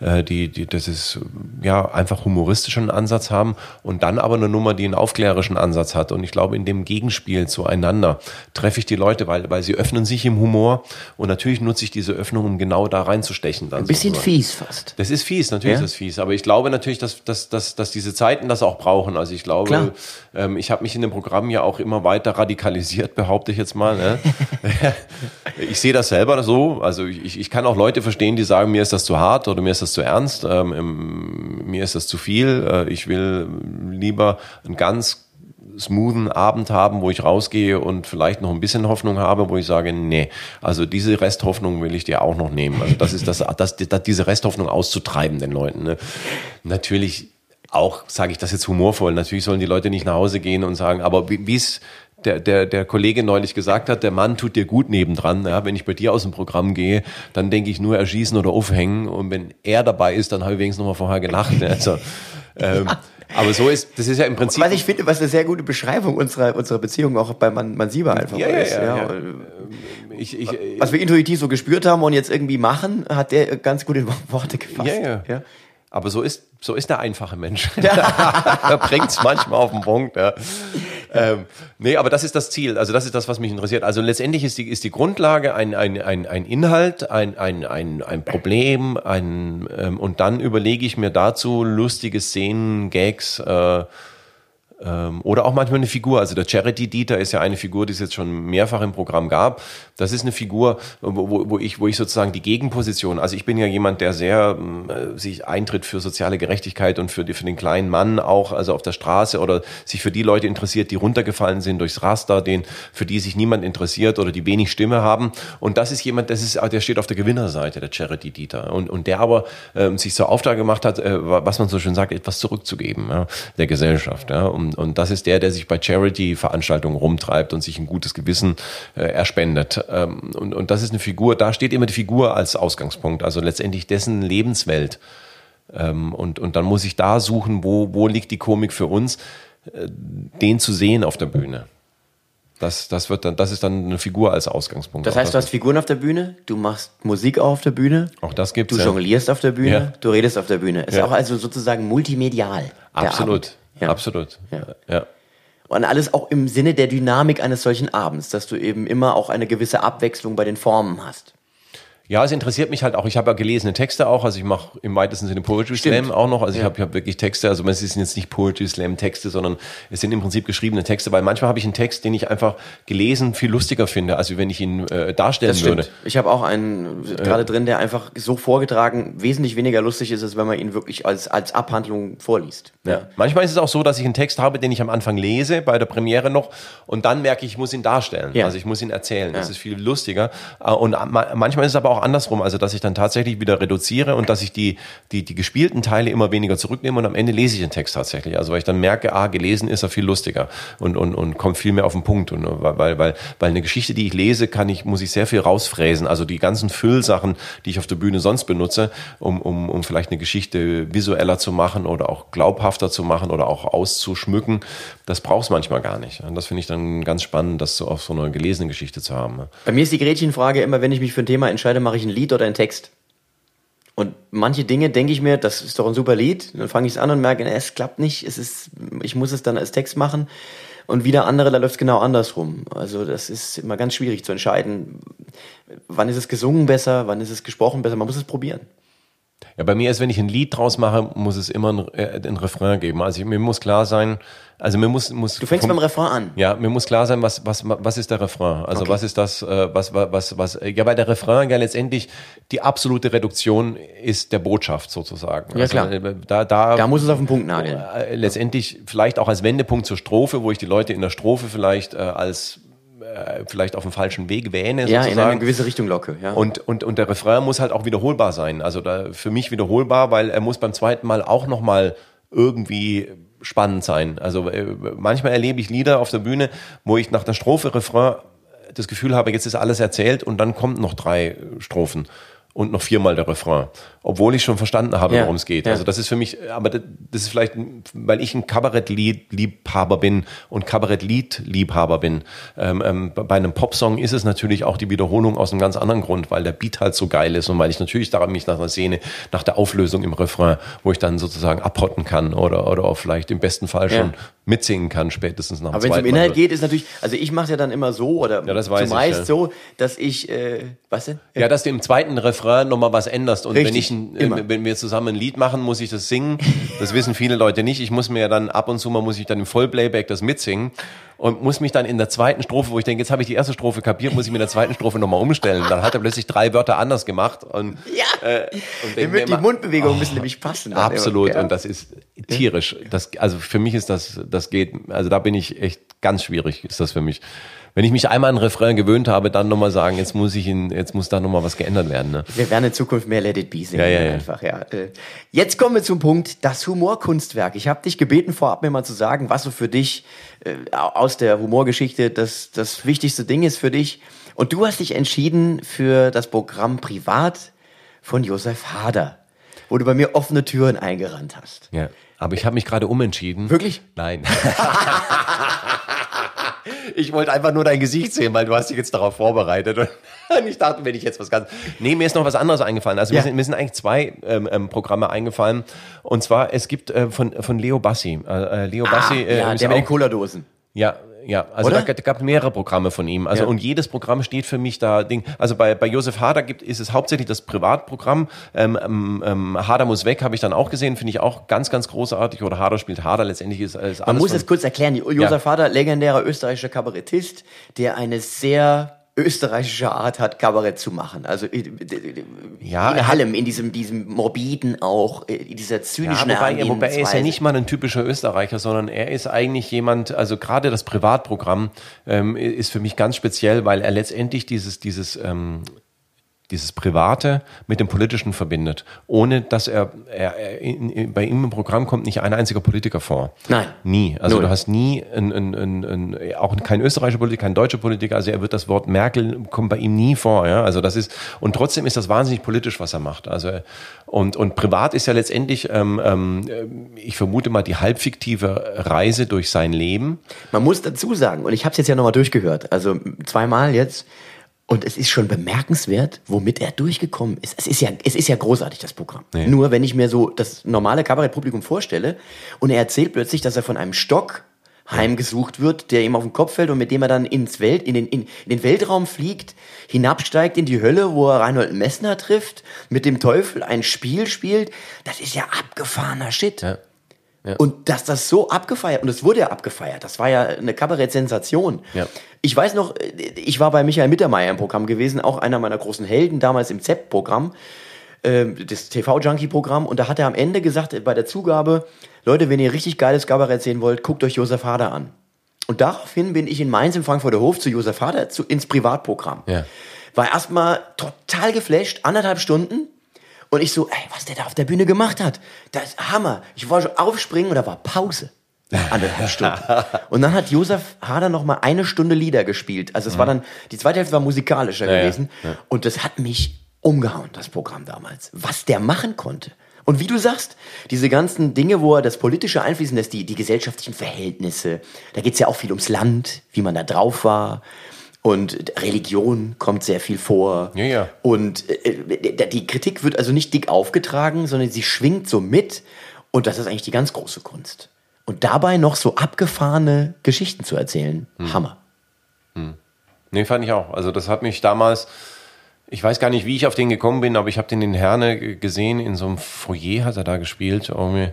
die, die, das ist ja einfach humoristischen Ansatz haben und dann aber eine Nummer, die einen aufklärerischen Ansatz hat. Und ich glaube, in dem Gegenspiel zueinander treffe ich die Leute, weil, weil sie öffnen sich im Humor und natürlich nutze ich diese Öffnung, um genau da reinzustechen. Dann Ein bisschen sozusagen. fies fast. Das ist fies, natürlich ja? ist das fies. Aber ich glaube natürlich, dass, dass, dass, dass diese Zeiten das auch brauchen. Also ich glaube, ähm, ich habe mich in dem Programm ja auch immer weiter radikalisiert, behaupte ich jetzt mal. Ne? ich sehe das selber so. Also ich, ich kann auch Leute verstehen, die sagen, mir ist das zu hart oder mir ist das zu ernst, ähm, mir ist das zu viel, äh, ich will lieber einen ganz smoothen Abend haben, wo ich rausgehe und vielleicht noch ein bisschen Hoffnung habe, wo ich sage, nee, also diese Resthoffnung will ich dir auch noch nehmen. Also das ist das, das, das diese Resthoffnung auszutreiben den Leuten. Ne? Natürlich auch, sage ich das jetzt humorvoll, natürlich sollen die Leute nicht nach Hause gehen und sagen, aber wie es der, der, der Kollege neulich gesagt hat, der Mann tut dir gut nebendran. Ja, wenn ich bei dir aus dem Programm gehe, dann denke ich nur erschießen oder aufhängen. Und wenn er dabei ist, dann habe ich wenigstens noch mal vorher gelacht. Also, ähm, aber so ist, das ist ja im Prinzip. Was ich finde, was eine sehr gute Beschreibung unserer, unserer Beziehung auch bei Man, Mansiba einfach ja, ist. Ja, ja, ja. Ich, ich, was wir intuitiv so gespürt haben und jetzt irgendwie machen, hat der ganz gute Worte gefasst. Ja, ja. ja. Aber so ist, so ist der einfache Mensch. er bringt es manchmal auf den Punkt. Ja. Ähm, nee, aber das ist das Ziel. Also das ist das, was mich interessiert. Also letztendlich ist die, ist die Grundlage ein, ein, ein, ein Inhalt, ein, ein, ein, ein Problem, ein, ähm, und dann überlege ich mir dazu lustige Szenen, Gags, äh, oder auch manchmal eine Figur. Also der Charity Dieter ist ja eine Figur, die es jetzt schon mehrfach im Programm gab. Das ist eine Figur, wo, wo, ich, wo ich sozusagen die Gegenposition, also ich bin ja jemand, der sehr äh, sich eintritt für soziale Gerechtigkeit und für, die, für den kleinen Mann auch, also auf der Straße oder sich für die Leute interessiert, die runtergefallen sind durchs Raster, den, für die sich niemand interessiert oder die wenig Stimme haben. Und das ist jemand, das ist, der steht auf der Gewinnerseite, der Charity Dieter. Und, und der aber ähm, sich zur Auftrag gemacht hat, äh, was man so schön sagt, etwas zurückzugeben ja, der Gesellschaft. Ja. Und, und das ist der, der sich bei Charity-Veranstaltungen rumtreibt und sich ein gutes Gewissen äh, erspendet. Ähm, und, und das ist eine Figur, da steht immer die Figur als Ausgangspunkt, also letztendlich dessen Lebenswelt. Ähm, und, und dann muss ich da suchen, wo, wo liegt die Komik für uns, äh, den zu sehen auf der Bühne. Das, das, wird dann, das ist dann eine Figur als Ausgangspunkt. Das heißt, du hast Figuren auf der Bühne, du machst Musik auf der Bühne. Auch das gibt's. Du ja. jonglierst auf der Bühne, ja. du redest auf der Bühne. Ist ja. auch also sozusagen multimedial. Absolut. Ja. Absolut. Ja. ja. Und alles auch im Sinne der Dynamik eines solchen Abends, dass du eben immer auch eine gewisse Abwechslung bei den Formen hast. Ja, es interessiert mich halt auch. Ich habe ja gelesene Texte auch. Also ich mache im weitesten Sinne Poetry Slam auch noch. Also ja. ich habe hab wirklich Texte. Also es sind jetzt nicht Poetry Slam Texte, sondern es sind im Prinzip geschriebene Texte. Weil manchmal habe ich einen Text, den ich einfach gelesen viel lustiger finde, als wenn ich ihn äh, darstellen das stimmt. würde. Ich habe auch einen äh, gerade drin, der einfach so vorgetragen wesentlich weniger lustig ist, als wenn man ihn wirklich als als Abhandlung vorliest. Ja. ja. Manchmal ist es auch so, dass ich einen Text habe, den ich am Anfang lese bei der Premiere noch und dann merke ich, ich muss ihn darstellen. Ja. Also ich muss ihn erzählen. Das ist viel lustiger. Äh, und manchmal ist es aber auch andersrum, also dass ich dann tatsächlich wieder reduziere und dass ich die, die, die gespielten Teile immer weniger zurücknehme und am Ende lese ich den Text tatsächlich. Also weil ich dann merke, ah, gelesen ist er viel lustiger und, und, und kommt viel mehr auf den Punkt. Und, weil, weil, weil eine Geschichte, die ich lese, kann ich, muss ich sehr viel rausfräsen. Also die ganzen Füllsachen, die ich auf der Bühne sonst benutze, um, um, um vielleicht eine Geschichte visueller zu machen oder auch glaubhafter zu machen oder auch auszuschmücken, das brauchst manchmal gar nicht. Und das finde ich dann ganz spannend, das so auf so einer gelesenen Geschichte zu haben. Bei mir ist die Gretchenfrage immer, wenn ich mich für ein Thema entscheide, mache ich ein Lied oder einen Text. Und manche Dinge denke ich mir, das ist doch ein super Lied. Dann fange ich es an und merke, es klappt nicht. Es ist, ich muss es dann als Text machen. Und wieder andere, da läuft es genau andersrum. Also das ist immer ganz schwierig zu entscheiden, wann ist es gesungen besser, wann ist es gesprochen besser. Man muss es probieren. Ja, bei mir ist, wenn ich ein Lied draus mache, muss es immer ein, äh, ein Refrain geben. Also ich, mir muss klar sein, also mir muss, muss Du fängst vom, beim Refrain an. Ja, mir muss klar sein, was was was ist der Refrain? Also okay. was ist das äh, was was was ja, weil der Refrain ja letztendlich die absolute Reduktion ist der Botschaft sozusagen. Ja, also, klar. Äh, da da da muss es auf den Punkt nageln. Äh, letztendlich vielleicht auch als Wendepunkt zur Strophe, wo ich die Leute in der Strophe vielleicht äh, als äh, vielleicht auf dem falschen Weg wähne. Ja, sozusagen. in eine gewisse Richtung locke. Ja. Und, und, und der Refrain muss halt auch wiederholbar sein. Also da, für mich wiederholbar, weil er muss beim zweiten Mal auch nochmal irgendwie spannend sein. Also äh, manchmal erlebe ich Lieder auf der Bühne, wo ich nach der Strophe Refrain das Gefühl habe, jetzt ist alles erzählt und dann kommt noch drei Strophen und noch viermal der Refrain, obwohl ich schon verstanden habe, ja, worum es geht. Ja. Also das ist für mich, aber das ist vielleicht, weil ich ein Kabarettlied-Liebhaber bin und Kabarettlied-Liebhaber bin. Ähm, ähm, bei einem Popsong ist es natürlich auch die Wiederholung aus einem ganz anderen Grund, weil der Beat halt so geil ist und weil ich natürlich daran mich nach einer Szene, nach der Auflösung im Refrain, wo ich dann sozusagen abhotten kann oder oder auch vielleicht im besten Fall schon ja. mitsingen kann, spätestens nach dem Aber wenn es um Inhalt geht, ist natürlich, also ich mache es ja dann immer so oder ja, das weiß zumeist ich, so, dass ich, äh, was denn? Ja, dass du im zweiten Refrain Refrain nochmal was änderst. Und Richtig, wenn, ich ein, wenn wir zusammen ein Lied machen, muss ich das singen. Das wissen viele Leute nicht. Ich muss mir ja dann ab und zu mal, muss ich dann im Vollplayback das mitsingen und muss mich dann in der zweiten Strophe, wo ich denke, jetzt habe ich die erste Strophe kapiert, muss ich mir in der zweiten Strophe nochmal umstellen. Dann hat er plötzlich drei Wörter anders gemacht. Und, ja, äh, und die, die Mundbewegungen oh, müssen nämlich passen. Absolut, ja. und das ist tierisch. Das, also für mich ist das, das geht, also da bin ich echt ganz schwierig, ist das für mich wenn ich mich einmal an Refrain gewöhnt habe, dann nochmal sagen, jetzt muss ich ihn, jetzt muss da nochmal was geändert werden. Ne? Wir werden in Zukunft mehr Let It Be singen. Ja, ja, ja. Einfach, ja. Äh, jetzt kommen wir zum Punkt, das Humorkunstwerk. Ich habe dich gebeten, vorab mir mal zu sagen, was so für dich äh, aus der Humorgeschichte das, das wichtigste Ding ist für dich. Und du hast dich entschieden für das Programm Privat von Josef Hader, wo du bei mir offene Türen eingerannt hast. Ja, aber ich habe mich gerade umentschieden. Wirklich? Nein. ich wollte einfach nur dein Gesicht sehen, weil du hast dich jetzt darauf vorbereitet. Und ich dachte, wenn ich jetzt was ganz. Nee, mir ist noch was anderes eingefallen. Also ja. mir, sind, mir sind eigentlich zwei ähm, ähm, Programme eingefallen. Und zwar, es gibt äh, von, von Leo Bassi. Äh, äh Leo ah, Bassi. Äh, ja, der mit den Cola-Dosen. Ja, Ja, also Oder? da, gab mehrere Programme von ihm. Also Ja. und jedes Programm steht für mich da Ding. Also bei bei Josef Hader gibt ist es hauptsächlich das Privatprogramm. Ähm, ähm, ähm, Hader muss weg, habe ich dann auch gesehen, finde ich auch ganz ganz großartig. Oder Hader spielt Hader. Letztendlich ist, ist. Man muss es kurz erklären. Josef Hader, legendärer österreichischer Kabarettist, der eine sehr österreichische Art hat, Kabarett zu machen. Also äh, Ja, in allem, in diesem, diesem morbiden auch, äh, in dieser Ja, zynischen wobei, wobei er ist ja nicht mal ein typischer Österreicher, sondern er ist eigentlich jemand, also gerade das Privatprogramm ähm, ist für mich ganz speziell, weil er letztendlich dieses, dieses, ähm, dieses Private mit dem Politischen verbindet, ohne dass er, er, er in, in, bei ihm im Programm kommt nicht ein einziger Politiker vor. Nein. Nie. Also Null. du hast nie, ein, ein, auch kein österreichischer Politiker, kein deutscher Politiker, also er wird das Wort Merkel, kommt bei ihm nie vor. Ja? Also das ist, und trotzdem ist das wahnsinnig politisch, was er macht. Also und, und privat ist ja letztendlich, ähm, ähm, ich vermute mal, die halbfiktive Reise durch sein Leben. Man muss dazu sagen, und ich habe es jetzt ja nochmal durchgehört, also zweimal jetzt, und es ist schon bemerkenswert, womit er durchgekommen ist. Es ist ja, es ist ja großartig, das Programm. Nee. Nur wenn ich mir so das normale Kabarettpublikum vorstelle und er erzählt plötzlich, dass er von einem Stock heimgesucht wird, der ihm auf den Kopf fällt und mit dem er dann ins Welt, in den, in, in den Weltraum fliegt, hinabsteigt in die Hölle, wo er Reinhold Messner trifft, mit dem Teufel ein Spiel spielt, das ist ja abgefahrener Shit. Ja. Und dass das so abgefeiert, und es wurde ja abgefeiert, das war ja eine Kabarett-Sensation. Ja. Ich weiß noch, ich war bei Michael Mittermeier im Programm gewesen, auch einer meiner großen Helden, damals im ZEP-Programm, ähm, das TV-Junkie-Programm, und da hat er am Ende gesagt, äh, bei der Zugabe, Leute, wenn ihr richtig geiles Kabarett sehen wollt, guckt euch Josef Hader an. Und daraufhin bin ich in Mainz im Frankfurter Hof zu Josef Hader zu, ins Privatprogramm. Ja. War erstmal total geflasht, anderthalb Stunden. Und ich so, ey, was der da auf der Bühne gemacht hat, das ist Hammer. Ich wollte schon aufspringen und da war Pause. Anderthalb Stunden. Und dann hat Josef Hader noch mal eine Stunde Lieder gespielt. Also es war dann, die zweite Hälfte war musikalischer Mhm. ja, gewesen. Und das hat mich umgehauen, das Programm damals. Was der machen konnte. Und wie du sagst, diese ganzen Dinge, wo er das Politische einfließen lässt, die, die gesellschaftlichen Verhältnisse, da geht's ja auch viel ums Land, wie man da drauf war. Und Religion kommt sehr viel vor. Ja, ja. Und äh, die Kritik wird also nicht dick aufgetragen, sondern sie schwingt so mit. Und das ist eigentlich die ganz große Kunst. Und dabei noch so abgefahrene Geschichten zu erzählen. Hm. Hammer. Nee, fand ich auch. Also das hat mich damals, ich weiß gar nicht, wie ich auf den gekommen bin, aber ich habe den in Herne gesehen, in so einem Foyer hat er da gespielt. irgendwie.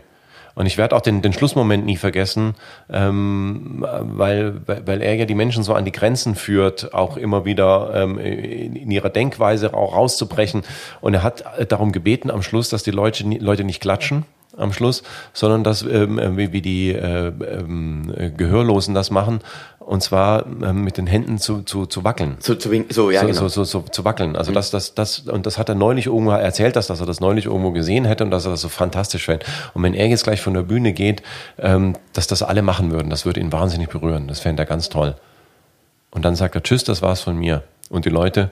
Und ich werde auch den, den Schlussmoment nie vergessen, ähm, weil, weil er ja die Menschen so an die Grenzen führt, auch immer wieder ähm, in, ihrer Denkweise auch rauszubrechen. Und er hat darum gebeten am Schluss, dass die Leute, Leute nicht klatschen am Schluss, sondern dass ähm, äh, wie, wie die äh, ähm, äh, Gehörlosen das machen, und zwar ähm, mit den Händen zu, zu, zu wackeln So, zu wink- so ja, so, genau. so, so, so zu wackeln. Also das, das, das, und das hat er neulich irgendwo erzählt, dass, dass er das neulich irgendwo gesehen hätte und dass er das so fantastisch fände. Und wenn er jetzt gleich von der Bühne geht, ähm, dass das alle machen würden, das würde ihn wahnsinnig berühren. Das fände er ganz toll. Und dann sagt er, tschüss, das war's von mir. Und die Leute,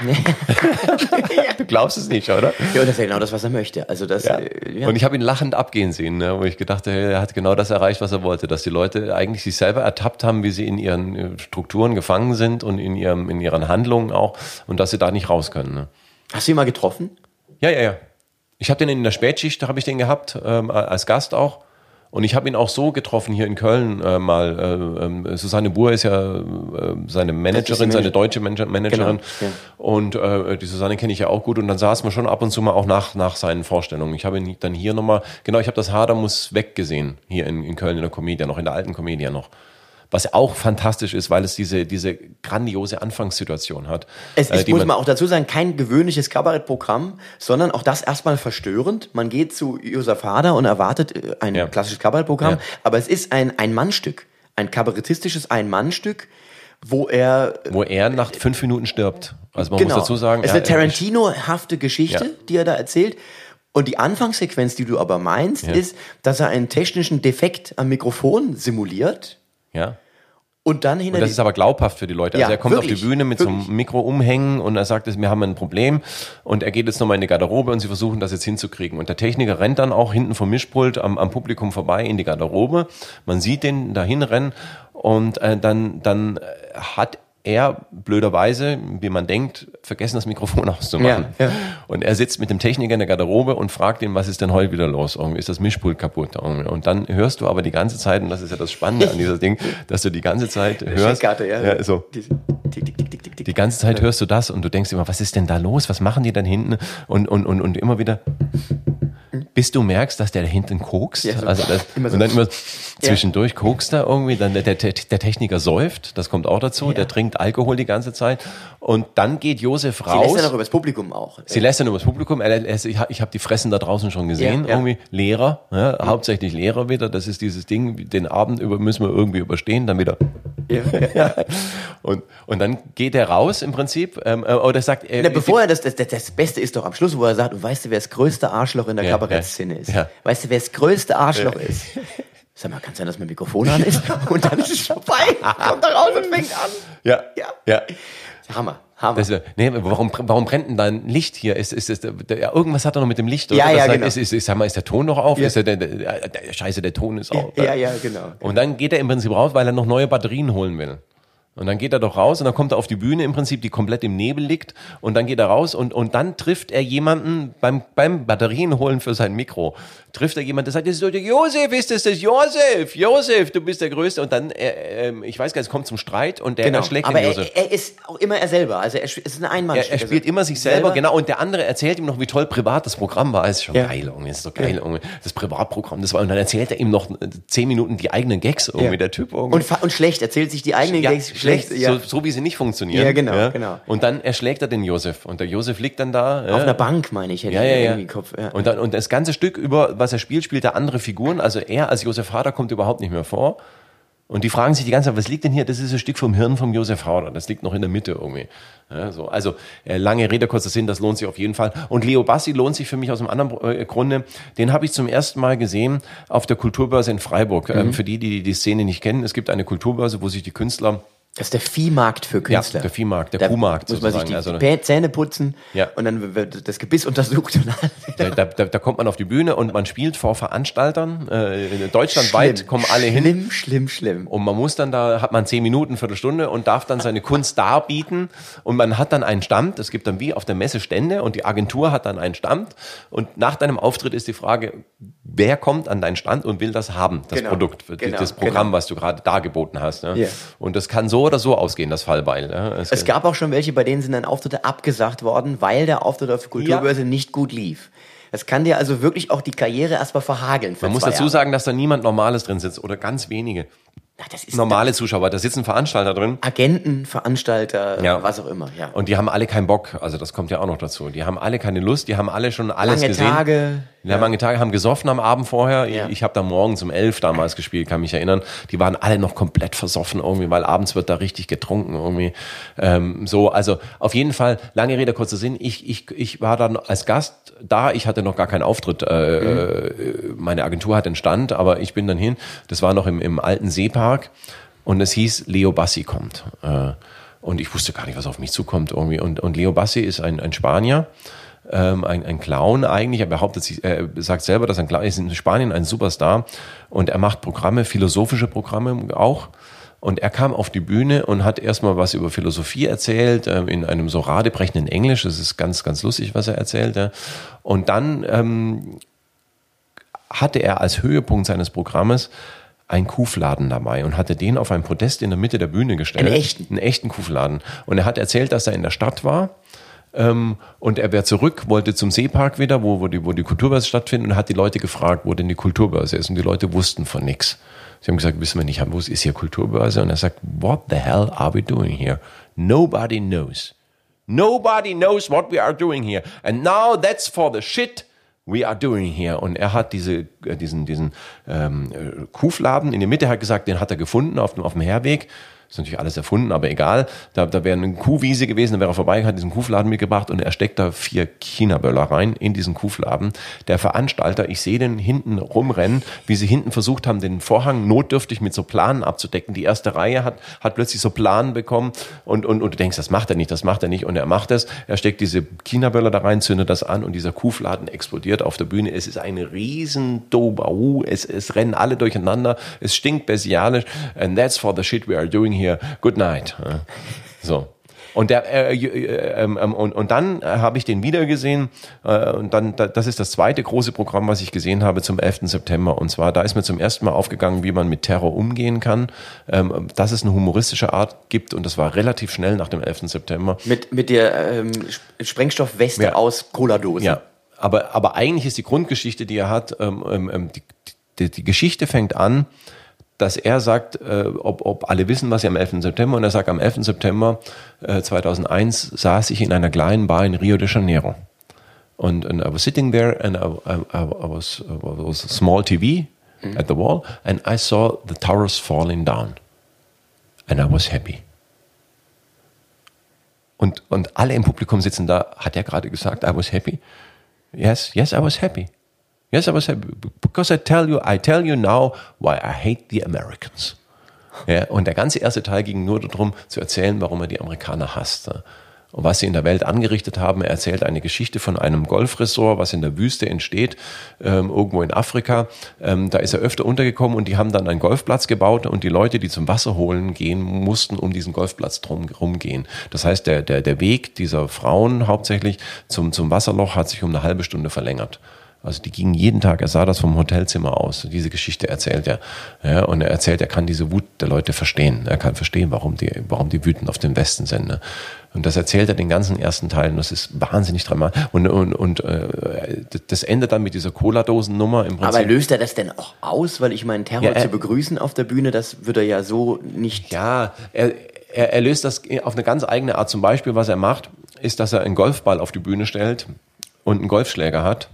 du glaubst es nicht, oder? Ja, und das ist ja genau das, was er möchte. Also das, Ja. äh, ja. Und ich habe ihn lachend abgehen sehen, ne, wo ich gedacht habe, er hat genau das erreicht, was er wollte, dass die Leute eigentlich sich selber ertappt haben, wie sie in ihren äh, Strukturen gefangen sind und in, ihrem, in ihren Handlungen auch und dass sie da nicht raus können. Ne. Hast du ihn mal getroffen? Ja, ja, ja. Ich habe den in der Spätschicht, habe ich den gehabt, ähm, als Gast auch. Und ich habe ihn auch so getroffen hier in Köln äh, mal. Äh, ähm, Susanne Buhr ist ja äh, seine Managerin, Manager- seine deutsche Manager Managerin. Genau, ja. Und äh, die Susanne kenne ich ja auch gut. Und dann saßen wir schon ab und zu mal auch nach, nach seinen Vorstellungen. Ich habe ihn dann hier nochmal, genau, ich habe das Hader muss weg gesehen, hier in, in Köln in der Comedia noch, in der alten Comedia noch. Was auch fantastisch ist, weil es diese, diese grandiose Anfangssituation hat. Es äh, ist, muss man auch dazu sagen, kein gewöhnliches Kabarettprogramm, sondern auch das erstmal verstörend. Man geht zu Josef Hader und erwartet äh, ein Ja. klassisches Kabarettprogramm, Ja. aber es ist ein Ein-Mann-Stück, ein kabarettistisches Ein-Mann-Stück, wo er wo er nach fünf Minuten stirbt. Also man genau, muss dazu sagen, es ist eine Tarantino-hafte Geschichte, Ja. die er da erzählt. Und die Anfangssequenz, die du aber meinst, Ja. ist, dass er einen technischen Defekt am Mikrofon simuliert ja. und dann hinter Und das ist aber glaubhaft für die Leute. Ja, Also er kommt auf wirklich, die Bühne mit so wirklich. einem Mikro umhängen und er sagt, wir haben ein Problem und er geht jetzt nochmal in die Garderobe und sie versuchen das jetzt hinzukriegen. Und der Techniker rennt dann auch hinten vom Mischpult am, am Publikum vorbei in die Garderobe. Man sieht den dahin rennen und äh, dann, dann hat er blöderweise, wie man denkt, vergessen das Mikrofon auszumachen. Ja, ja. Und er sitzt mit dem Techniker in der Garderobe und fragt ihn, was ist denn heute wieder los? Irgendwie ist das Mischpult kaputt? Irgendwie. Und dann hörst du aber die ganze Zeit, und das ist ja das Spannende an dieser Ding, dass du die ganze Zeit hörst. Ja. ja so, die ganze Zeit hörst du das und du denkst immer, was ist denn da los? Was machen die dann hinten? Und, und, und, und immer wieder, bis du merkst, dass der da hinten kokst. Ja, so also das, so. und dann immer zwischendurch kokst er irgendwie, dann der, der, der Techniker säuft, das kommt auch dazu, der trinkt Alkohol die ganze Zeit. Und dann geht Josef Sie raus. lässt ja noch übers Publikum auch. Sie lässt dann übers Publikum. Er, er, ich habe hab die Fressen da draußen schon gesehen. Ja, ja. Irgendwie Lehrer, ja, hauptsächlich Lehrer wieder. Das ist dieses Ding, den Abend über müssen wir irgendwie überstehen, dann wieder. Ja, ja. Und, und dann geht er raus im Prinzip. Ähm, äh, oder sagt, äh, Na, bevor er das, das, das, das Beste ist doch am Schluss, wo er sagt, und weißt du, wer das größte Arschloch in der Ja, Kabarettszene ist? ja. Weißt du, wer das größte Arschloch ist? Sag mal, kann sein, dass mein Mikrofon an ist? Und dann ist es vorbei. Kommt da raus und fängt an. ja, Ja. ja. Hammer, Hammer. Das, nee, warum, warum brennt denn da ein Licht hier? Ist, ist, ist, ja, irgendwas hat er noch mit dem Licht. Ja, Das ja, sagt, genau. Ist, ist, ist, sag mal, ist der Ton noch auf? Ja. Ist der, der, der, scheiße, der Ton ist auf. ja, ja, genau. Und dann geht er im Prinzip raus, weil er noch neue Batterien holen will. Und dann geht er doch raus und dann kommt er auf die Bühne im Prinzip, die komplett im Nebel liegt. Und dann geht er raus und, und dann trifft er jemanden beim, beim Batterien holen für sein Mikro. Trifft er jemanden, der sagt, das ist Josef, ist das das Josef? Josef, du bist der Größte. Und dann, äh, ähm, ich weiß gar nicht, es kommt zum Streit und der Genau. erschlägt Aber den er, Josef. er ist auch immer er selber. Also er, ist ein Einmann. Er, er spielt immer sich selber, genau. Und der andere erzählt ihm noch, wie toll privat das Programm war. Ist schon Ja. geil, irgendwie. Ist doch geil, irgendwie. Das Privatprogramm, das war. Und dann erzählt er ihm noch äh, zehn Minuten die eigenen Gags, irgendwie, Ja. der Typ irgendwie. Und, und schlecht, erzählt sich die eigenen ja, Gags schlecht, Ja. so, so wie sie nicht funktionieren. Ja, genau, genau. Und dann erschlägt er den Josef. Und der Josef liegt dann da. Auf einer Bank, meine ich, hätte Ja, ich ja, ja. irgendwie Kopf. Ja. Und, dann, und das ganze Stück über, was er spielt, spielt er andere Figuren. Also er als Josef Hader kommt überhaupt nicht mehr vor. Und die fragen sich die ganze Zeit, was liegt denn hier? Das ist ein Stück vom Hirn vom Josef Hader. Das liegt noch in der Mitte irgendwie. Ja, so. Also äh, lange Rede, kurzer Sinn, das lohnt sich auf jeden Fall. Und Leo Bassi lohnt sich für mich aus einem anderen äh, Grunde. Den habe ich zum ersten Mal gesehen auf der Kulturbörse in Freiburg. Mhm. Ähm, für die, die die Szene nicht kennen, es gibt eine Kulturbörse, wo sich die Künstler Das ist der Viehmarkt für Künstler. Ja, der Viehmarkt, der da Kuhmarkt Muss man sich die, sozusagen. die Also- Zähne putzen Ja. und dann wird das Gebiss untersucht. Und Da, da, da, kommt man auf die Bühne und man spielt vor Veranstaltern. Äh, deutschlandweit Schlimm. kommen alle hin. Schlimm, schlimm, schlimm. Und man muss dann da, hat man zehn Minuten, Viertelstunde und darf dann seine Kunst darbieten. Und man hat dann einen Stand. Es gibt dann wie auf der Messe Stände und die Agentur hat dann einen Stand. Und nach deinem Auftritt ist die Frage, wer kommt an deinen Stand und will das haben, das Genau. Produkt, Genau, das Programm, genau. was du gerade dargeboten hast. Ne? Ja. Und das kann so oder so ausgehen, das Fallbeil. Ne? Es gab auch schon welche, bei denen sind dann Auftritte abgesagt worden, weil der Auftritt auf der Kulturbörse nicht gut lief. Das kann dir also wirklich auch die Karriere erstmal verhageln. Man muss dazu Jahre. sagen, dass da niemand Normales drin sitzt oder ganz wenige Na, das ist normale Zuschauer. Da sitzen Veranstalter drin. Agenten, Veranstalter, Ja. was auch immer. Ja. Und die haben alle keinen Bock, also das kommt ja auch noch dazu. Die haben alle keine Lust, die haben alle schon alles Lange gesehen. Tage. Die haben lange Tage, haben gesoffen am Abend vorher. Ja. Ich, ich habe da morgens um elf damals gespielt, kann mich erinnern. Die waren alle noch komplett versoffen irgendwie, weil abends wird da richtig getrunken irgendwie. Ähm, so, also auf jeden Fall, lange Rede, kurzer Sinn. Ich, ich, ich war dann als Gast da, ich hatte noch gar keinen Auftritt. Äh, äh, meine Agentur hat den Stand, aber ich bin dann hin. Das war noch im, im alten Seepark und es hieß, Leo Bassi kommt. Äh, und ich wusste gar nicht, was auf mich zukommt irgendwie. Und, und Leo Bassi ist ein, ein Spanier, ähm, ein, ein Clown eigentlich. Er behauptet sich, er sagt selber, dass er ein Clown ist in Spanien ein Superstar. Und er macht Programme, philosophische Programme auch. Und er kam auf die Bühne und hat erstmal was über Philosophie erzählt, ähm, in einem so radebrechenden Englisch. Das ist ganz, ganz lustig, was er erzählt. Ja. Und dann ähm, hatte er als Höhepunkt seines Programmes einen Kuhfladen dabei und hatte den auf ein Podest in der Mitte der Bühne gestellt. Einen echten? Einen echten Kuhfladen. Und er hat erzählt, dass er in der Stadt war. Ähm, und er wäre zurück, wollte zum Seepark wieder, wo, wo, die, wo die Kulturbörse stattfindet und hat die Leute gefragt, wo denn die Kulturbörse ist. Und die Leute wussten von nichts. Sie haben gesagt, wissen wir nicht, wo ist hier Kulturbörse? Und er sagt, what the hell are we doing here? Nobody knows. Nobody knows what we are doing here. And now that's for the shit we are doing here. Und er hat diese, äh, diesen, diesen ähm, äh, Kuhfladen in der Mitte, hat gesagt, den hat er gefunden auf dem, auf dem Herweg. Ist natürlich alles erfunden, aber egal. Da, da wäre eine Kuhwiese gewesen, da wäre er vorbei, hat diesen Kuhfladen mitgebracht und er steckt da vier China-Böller rein in diesen Kuhfladen. Der Veranstalter, ich sehe den hinten rumrennen, wie sie hinten versucht haben, den Vorhang notdürftig mit so Planen abzudecken. Die erste Reihe hat, hat plötzlich so Planen bekommen und, und, und du denkst, das macht er nicht, das macht er nicht und er macht es. Er steckt diese China-Böller da rein, zündet das an und dieser Kuhfladen explodiert auf der Bühne. Es ist ein riesen. Es, es rennen alle durcheinander. Es stinkt bestialisch. And that's for the shit we are doing here. Good night. So. Und, der, äh, äh, ähm, und, und dann äh, habe ich den wieder gesehen. Äh, und dann, da, das ist das zweite große Programm, was ich gesehen habe zum 11. September. Und zwar, da ist mir zum ersten Mal aufgegangen, wie man mit Terror umgehen kann. Ähm, dass es eine humoristische Art gibt. Und das war relativ schnell nach dem 11. September. Mit, mit der ähm, Sprengstoffweste ja. aus Cola-Dosen. Ja. Aber, aber eigentlich ist die Grundgeschichte, die er hat, ähm, ähm, ähm die, die, die Geschichte fängt an, dass er sagt, äh, ob, ob alle wissen, was er am 11. September, und er sagt, am 11. September äh, 2001 saß ich in einer kleinen Bar in Rio de Janeiro. Und and I was sitting there and I, I, I, was, I was a small TV mhm. at the wall and I saw the towers falling down. And I was happy. Und, und alle im Publikum sitzen da, hat er gerade gesagt, I was happy? Yes, yes, I was happy. Yes, I was happy because I tell you, I tell you now why I hate the Americans. Ja, und der ganze erste Teil ging nur darum, zu erzählen, warum er die Amerikaner hasst. Und was sie in der Welt angerichtet haben. Er erzählt eine Geschichte von einem Golfresort, was in der Wüste entsteht, ähm, irgendwo in Afrika. Ähm, da ist er öfter untergekommen und die haben dann einen Golfplatz gebaut und die Leute, die zum Wasser holen gehen, mussten um diesen Golfplatz drum rumgehen. Das heißt, der, der, der Weg dieser Frauen hauptsächlich zum, zum Wasserloch hat sich um eine halbe Stunde verlängert. Also die gingen jeden Tag, er sah das vom Hotelzimmer aus. Diese Geschichte erzählt er. Ja, und er erzählt, er kann diese Wut der Leute verstehen. Er kann verstehen, warum die, warum die wütend auf den Westen sind. Ne? Und das erzählt er den ganzen ersten Teil. Und das ist wahnsinnig dramatisch. Und, und, und äh, das endet dann mit dieser Cola-Dosen-Nummer im Prinzip. Aber löst er das denn auch aus? Weil ich meine, Terror ja, er, zu begrüßen auf der Bühne, das würde er ja so nicht. Ja, er, er, er löst das auf eine ganz eigene Art. Zum Beispiel, was er macht, ist, dass er einen Golfball auf die Bühne stellt und einen Golfschläger hat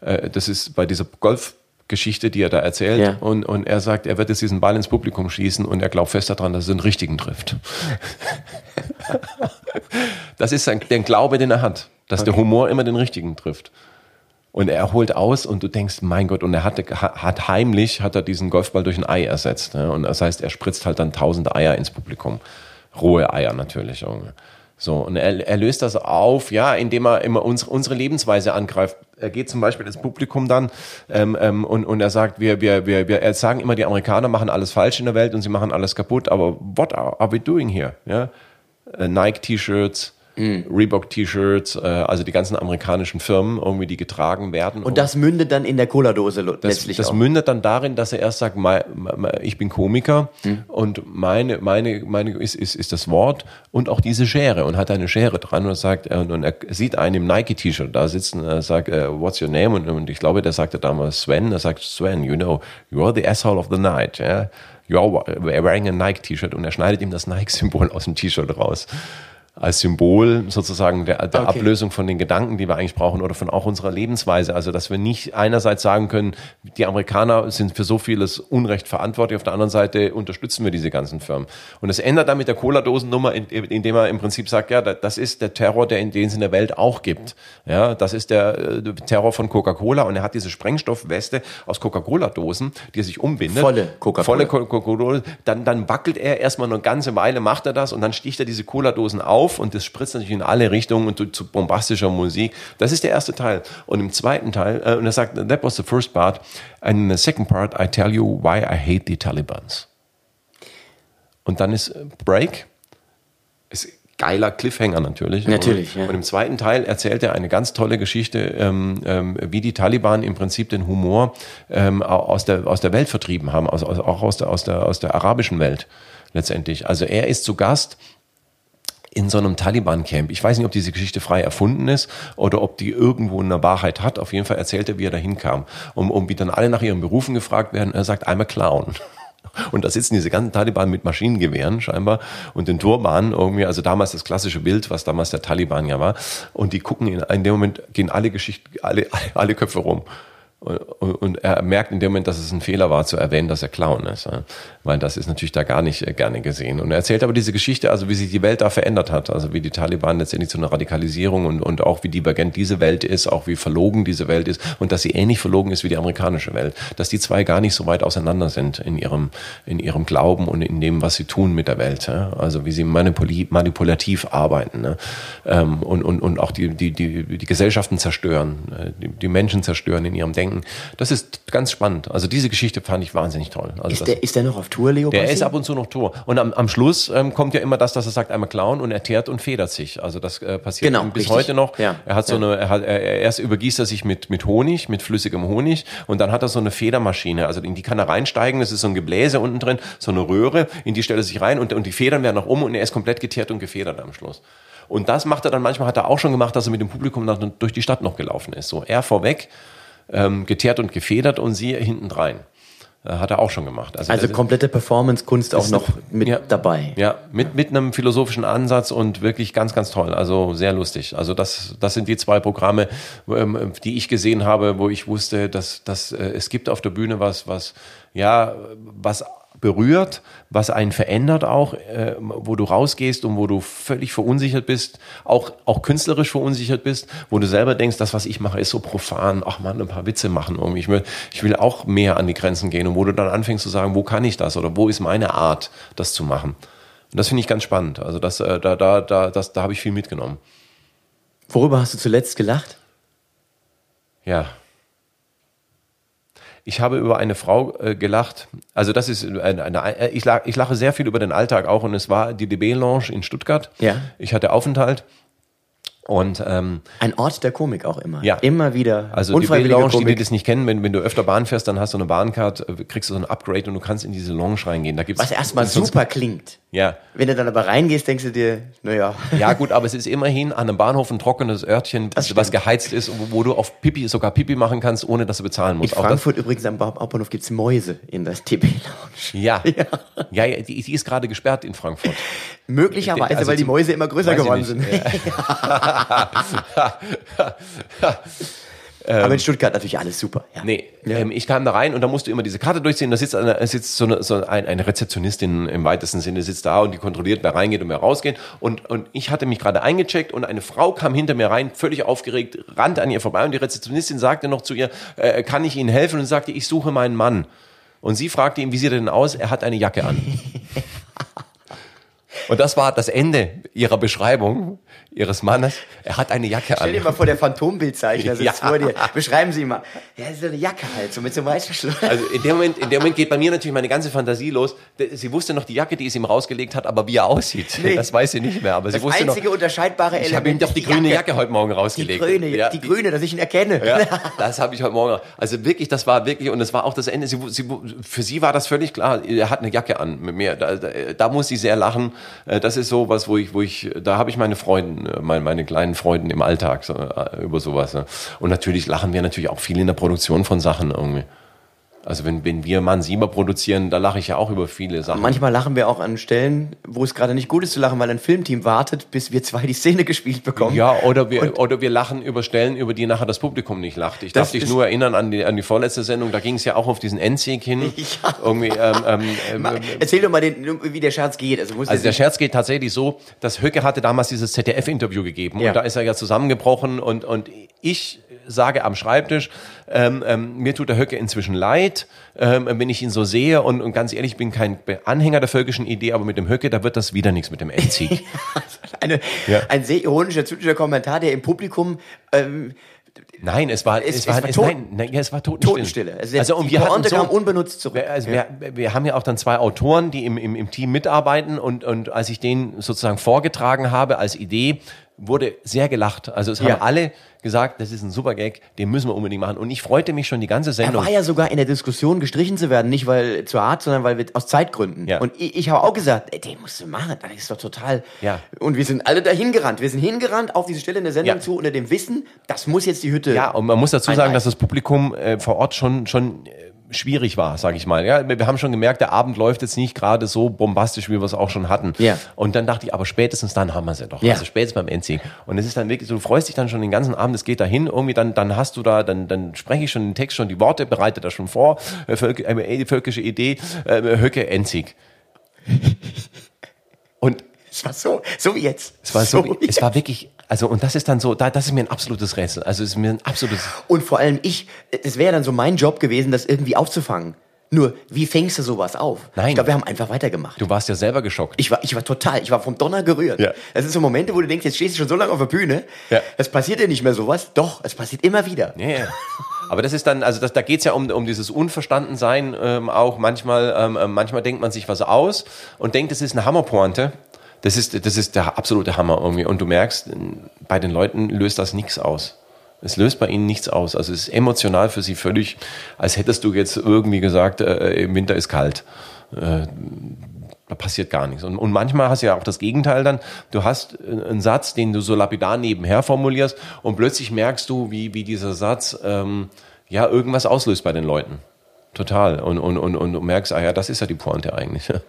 äh, das ist bei dieser Golfgeschichte, die er da erzählt. Ja. Und, und er sagt, er wird jetzt diesen Ball ins Publikum schießen und er glaubt fest daran, dass er den richtigen trifft. das ist sein, der Glaube, den er hat, dass okay. der Humor immer den richtigen trifft. Und er holt aus und du denkst, mein Gott, und er hat, hat heimlich, hat er diesen Golfball durch ein Ei ersetzt. Und das heißt, er spritzt halt dann tausend Eier ins Publikum. Rohe Eier natürlich. So, und er, er löst das auf, ja, indem er immer uns, unsere Lebensweise angreift. Er geht zum Beispiel ins Publikum dann ähm, ähm, und, und er sagt, wir, wir, wir, wir sagen immer, die Amerikaner machen alles falsch in der Welt und sie machen alles kaputt, aber what are, are we doing here? Ja? Äh, Nike-T-Shirts, Mm. Reebok-T-Shirts, äh, also die ganzen amerikanischen Firmen, irgendwie, die getragen werden. Und das mündet dann in der Cola-Dose letztlich Das, das mündet dann darin, dass er erst sagt, mein, mein, ich bin Komiker mm. und meine, meine, meine ist, ist, ist das Wort und auch diese Schere und hat eine Schere dran und sagt, äh, und er sieht einen im Nike-T-Shirt da sitzen, er sagt, uh, what's your name? Und, und ich glaube, der sagte damals Sven, er sagt, Sven, you know, you're the asshole of the night, yeah? You're wearing a Nike-T-Shirt und er schneidet ihm das Nike-Symbol aus dem T-Shirt raus als Symbol sozusagen der, der okay. Ablösung von den Gedanken, die wir eigentlich brauchen oder von auch unserer Lebensweise. Also, dass wir nicht einerseits sagen können, die Amerikaner sind für so vieles Unrecht verantwortlich, auf der anderen Seite unterstützen wir diese ganzen Firmen. Und es ändert dann mit der Cola-Dosennummer, indem er im Prinzip sagt, ja, das ist der Terror, der in den es in der Welt auch gibt. Ja, das ist der äh, Terror von Coca-Cola und er hat diese Sprengstoffweste aus Coca-Cola-Dosen, die er sich umbindet. Volle Coca-Cola. Volle Coca-Cola. Dann, dann wackelt er erstmal eine ganze Weile, macht er das und dann sticht er diese Cola-Dosen auf auf und das spritzt natürlich in alle Richtungen und zu, bombastischer Musik. Das ist der erste Teil. Und im zweiten Teil, äh, und er sagt, that was the first part. And in the second part, I tell you why I hate the Talibans. Und dann ist Break. Ist geiler Cliffhanger natürlich. Natürlich, und, ja. Und im zweiten Teil erzählt er eine ganz tolle Geschichte, ähm, ähm, wie die Taliban im Prinzip den Humor ähm, aus, der, aus der Welt vertrieben haben, aus, aus, auch aus der, aus, der, aus der arabischen Welt letztendlich. Also er ist zu Gast in so einem Taliban-Camp. Ich weiß nicht, ob diese Geschichte frei erfunden ist oder ob die irgendwo eine Wahrheit hat. Auf jeden Fall erzählt er, wie er da hinkam. Und, und wie dann alle nach ihren Berufen gefragt werden, er sagt, I'm a Clown. Und da sitzen diese ganzen Taliban mit Maschinengewehren scheinbar und den Turban irgendwie, also damals das klassische Bild, was damals der Taliban ja war. Und die gucken in, in dem Moment, gehen alle Geschichten, alle, alle Köpfe rum. Und er merkt in dem Moment, dass es ein Fehler war, zu erwähnen, dass er Clown ist. Weil das ist natürlich da gar nicht äh, gerne gesehen. Und er erzählt aber diese Geschichte, also wie sich die Welt da verändert hat. Also wie die Taliban letztendlich zu einer Radikalisierung und, und auch wie divergent diese Welt ist, auch wie verlogen diese Welt ist und dass sie ähnlich verlogen ist wie die amerikanische Welt. Dass die zwei gar nicht so weit auseinander sind in ihrem, in ihrem Glauben und in dem, was sie tun mit der Welt. Also wie sie manipulativ arbeiten ne? Ähm, und, und, und auch die, die, die, die Gesellschaften zerstören, äh, die, die Menschen zerstören in ihrem Denken denken. Das ist ganz spannend. Also diese Geschichte fand ich wahnsinnig toll. Also Ist das, der, ist der noch auf Tour, Leo? der Bassi? ist ab und zu noch Tour. Und am, am Schluss ähm, kommt ja immer das, dass er sagt, einmal klauen und er teert und federt sich. Also das äh, passiert Genau, bis richtig. heute noch. Ja. Er hat so eine, er hat, er, erst übergießt er sich mit, mit Honig, mit flüssigem Honig und dann hat er so eine Federmaschine. Also in die kann er reinsteigen, das ist so ein Gebläse unten drin, so eine Röhre, in die stellt er sich rein und, und die Federn werden nach oben und er ist komplett geteert und gefedert am Schluss. Und das macht er dann manchmal, hat er auch schon gemacht, dass er mit dem Publikum dann durch die Stadt noch gelaufen ist. So er vorweg, ähm, geteert und gefedert und sie hinten rein. Äh, hat er auch schon gemacht. also ist- komplette Performance-Kunst auch noch mit ja, dabei. Ja, mit, mit einem philosophischen Ansatz und wirklich ganz, ganz toll. Also sehr lustig. Also das, das sind die zwei Programme, ähm, die ich gesehen habe, wo ich wusste, dass, dass äh, es gibt auf der Bühne was, was, ja, was berührt, was einen verändert auch, äh, wo du rausgehst und wo du völlig verunsichert bist, auch, auch künstlerisch verunsichert bist, wo du selber denkst, das, was ich mache, ist so profan, ach man, ein paar Witze machen irgendwie. Ich will, ich will auch mehr an die Grenzen gehen und wo du dann anfängst zu sagen, wo kann ich das oder wo ist meine Art, das zu machen. Und das finde ich ganz spannend. Also das, äh, da, da, da, das, da habe ich viel mitgenommen. Worüber hast du zuletzt gelacht? Ja. Ich habe über eine Frau äh, gelacht. Also das ist eine, eine äh, ich, lach, ich lache sehr viel über den Alltag auch und es war die DB Lounge in Stuttgart. Ja. Ich hatte Aufenthalt und ähm, Ein Ort der Komik auch immer. Ja. Immer wieder. also die Unfreiwillige die, die Komik. das nicht kennen, wenn, wenn du öfter Bahn fährst, dann hast du eine Bahncard, äh, kriegst du so ein Upgrade und du kannst in diese Lounge reingehen. Da gibt's Was erstmal super klingt. Ja. Wenn du dann aber reingehst, denkst du dir, naja. Ja gut, aber es ist immerhin an einem Bahnhof ein trockenes Örtchen, Das was geheizt ist, wo, wo du auf Pipi, sogar Pipi machen kannst, ohne dass du bezahlen In musst. Das- Frankfurt übrigens am Hauptbahnhof gibt's Mäuse in der TB-Lounge. Ja, ja, ja die, die ist gerade gesperrt in Frankfurt. Möglicherweise, Also weil die Mäuse immer größer geworden nicht. sind. aber in Stuttgart natürlich alles super. Ja. Nee, Ja. ähm, ich kam da rein und da musst du immer diese Karte durchziehen. Da sitzt, eine, sitzt so, eine, so ein, eine Rezeptionistin im weitesten Sinne, sitzt da und die kontrolliert, wer reingeht und wer rausgeht. Und, und ich hatte mich gerade eingecheckt und eine Frau kam hinter mir rein, völlig aufgeregt, rannte an ihr vorbei und die Rezeptionistin sagte noch zu ihr, äh, kann ich Ihnen helfen? Und sagte, ich suche meinen Mann. Und sie fragte ihn, wie sieht er denn aus? Er hat eine Jacke an. Und das war das Ende ihrer Beschreibung ihres Mannes. Er hat eine Jacke Stell dir an. mal vor, der Phantombildzeichner sitzt Ja. vor dir. Beschreiben Sie mal. Ja, so eine Jacke halt, so mit so einem Reißverschluss. Also in dem Moment, in dem Moment geht bei mir natürlich meine ganze Fantasie los. Sie wusste noch die Jacke, die es ihm rausgelegt hat, aber wie er aussieht, Nee. das weiß sie nicht mehr. Aber sie Das wusste noch. einzige unterscheidbare Element Ich habe ihm doch ist die grüne Jacke heute Morgen Die rausgelegt. grüne, Ja, die grüne, dass ich ihn erkenne. Ja, das habe ich heute Morgen. Also wirklich, das war wirklich, und das war auch das Ende. Sie, sie, für sie war das völlig klar. Er hat eine Jacke an mit mir. Da, da, da muss sie sehr lachen. Äh, Das ist so was, wo ich, wo ich, da habe ich meine Freunde, meine, meine kleinen Freunde im Alltag so, äh, über sowas. ne. Und natürlich lachen wir natürlich auch viel in der Produktion von Sachen irgendwie. Also wenn, wenn wir Mann Sieber produzieren, da lache ich ja auch über viele Sachen. Manchmal lachen wir auch an Stellen, wo es gerade nicht gut ist zu lachen, weil ein Filmteam wartet, bis wir zwei die Szene gespielt bekommen. Ja, oder wir, oder wir lachen über Stellen, über die nachher das Publikum nicht lacht. Ich darf dich nur erinnern an die, an die vorletzte Sendung, da ging es ja auch auf diesen Endsieg hin. Ja. Irgendwie, ähm, ähm, ähm, Mal, Erzähl doch mal, den, wie der Scherz geht. Also, also der Scherz geht tatsächlich so, dass Höcke hatte damals dieses ZDF-Interview gegeben Ja. und da ist er ja zusammengebrochen und, und ich sage am Schreibtisch, ähm, ähm, mir tut der Höcke inzwischen leid, ähm, wenn ich ihn so sehe und, und ganz ehrlich, ich bin kein Anhänger der völkischen Idee, aber mit dem Höcke, da wird das wieder nichts mit dem Endsieg. eine, Ja. ein sehr ironischer, zynischer Kommentar, der im Publikum ähm, Nein, es war, Es- es, war, es war nein, nein, ja, es war Totenstille. Totenstille. Also, Also, und wir hatten so, kam unbenutzt zurück. Wir- Also wir, wir haben ja auch dann zwei Autoren, die im, im, im Team mitarbeiten und, und als ich den sozusagen vorgetragen habe als Idee, wurde sehr gelacht. Also es haben Ja. alle gesagt, das ist ein super Gag, den müssen wir unbedingt machen. Und ich freute mich schon die ganze Er Sendung. war ja sogar in der Diskussion gestrichen zu werden, nicht weil zur Art, sondern weil wir aus Zeitgründen. Ja. Und ich, ich habe auch gesagt, ey, den musst du machen, das ist doch total. Ja. Und wir sind alle dahin gerannt. Wir sind hingerannt auf diese Stelle in der Sendung Ja. zu, unter dem Wissen, das muss jetzt die Hütte. Ja, und man muss dazu sagen, dass das Publikum äh, vor Ort schon schon äh, schwierig war, sage ich mal. Ja, wir haben schon gemerkt, der Abend läuft jetzt nicht gerade so bombastisch, wie wir es auch schon hatten. Ja. Und dann dachte ich, aber spätestens dann haben wir sie doch. Ja. Also spätestens beim Endsieg. Und es ist dann wirklich, so, du freust dich dann schon den ganzen Abend, es geht dahin, irgendwie dann dann hast du da, dann dann spreche ich schon den Text, schon die Worte, bereite das schon vor, äh, Völk, äh, völkische Idee, äh, Höcke Endsieg. Es war so, so wie jetzt. es war so, wie es war wirklich, also und das ist dann so, da, das ist mir ein absolutes Rätsel. Also es ist mir ein absolutes Und vor allem ich, es wäre dann so mein Job gewesen, das irgendwie aufzufangen. Nur, wie fängst du sowas auf? Nein. Ich glaube, wir haben einfach weitergemacht. Du warst ja selber geschockt. Ich war, ich war total, ich war vom Donner gerührt. Ja. Das sind so Momente, wo du denkst, jetzt stehst du schon so lange auf der Bühne, Ja. es passiert ja nicht mehr sowas. Doch, es passiert immer wieder. Ja, ja. Aber das ist dann, also das, da geht's ja um, um dieses Unverstandensein ähm, auch. Manchmal, ähm, äh, manchmal denkt man sich was aus und denkt, es ist eine Hammerpointe. Das ist, das ist der absolute Hammer irgendwie. Und du merkst, bei den Leuten löst das nichts aus. Es löst bei ihnen nichts aus. Also es ist emotional für sie völlig, als hättest du jetzt irgendwie gesagt, äh, im Winter ist kalt. Äh, da passiert gar nichts. Und, und manchmal hast du ja auch das Gegenteil dann. Du hast einen Satz, den du so lapidar nebenher formulierst und plötzlich merkst du, wie, wie dieser Satz ähm, ja irgendwas auslöst bei den Leuten. Total. Und, und, und, und du merkst, ah ja, das ist ja die Pointe eigentlich.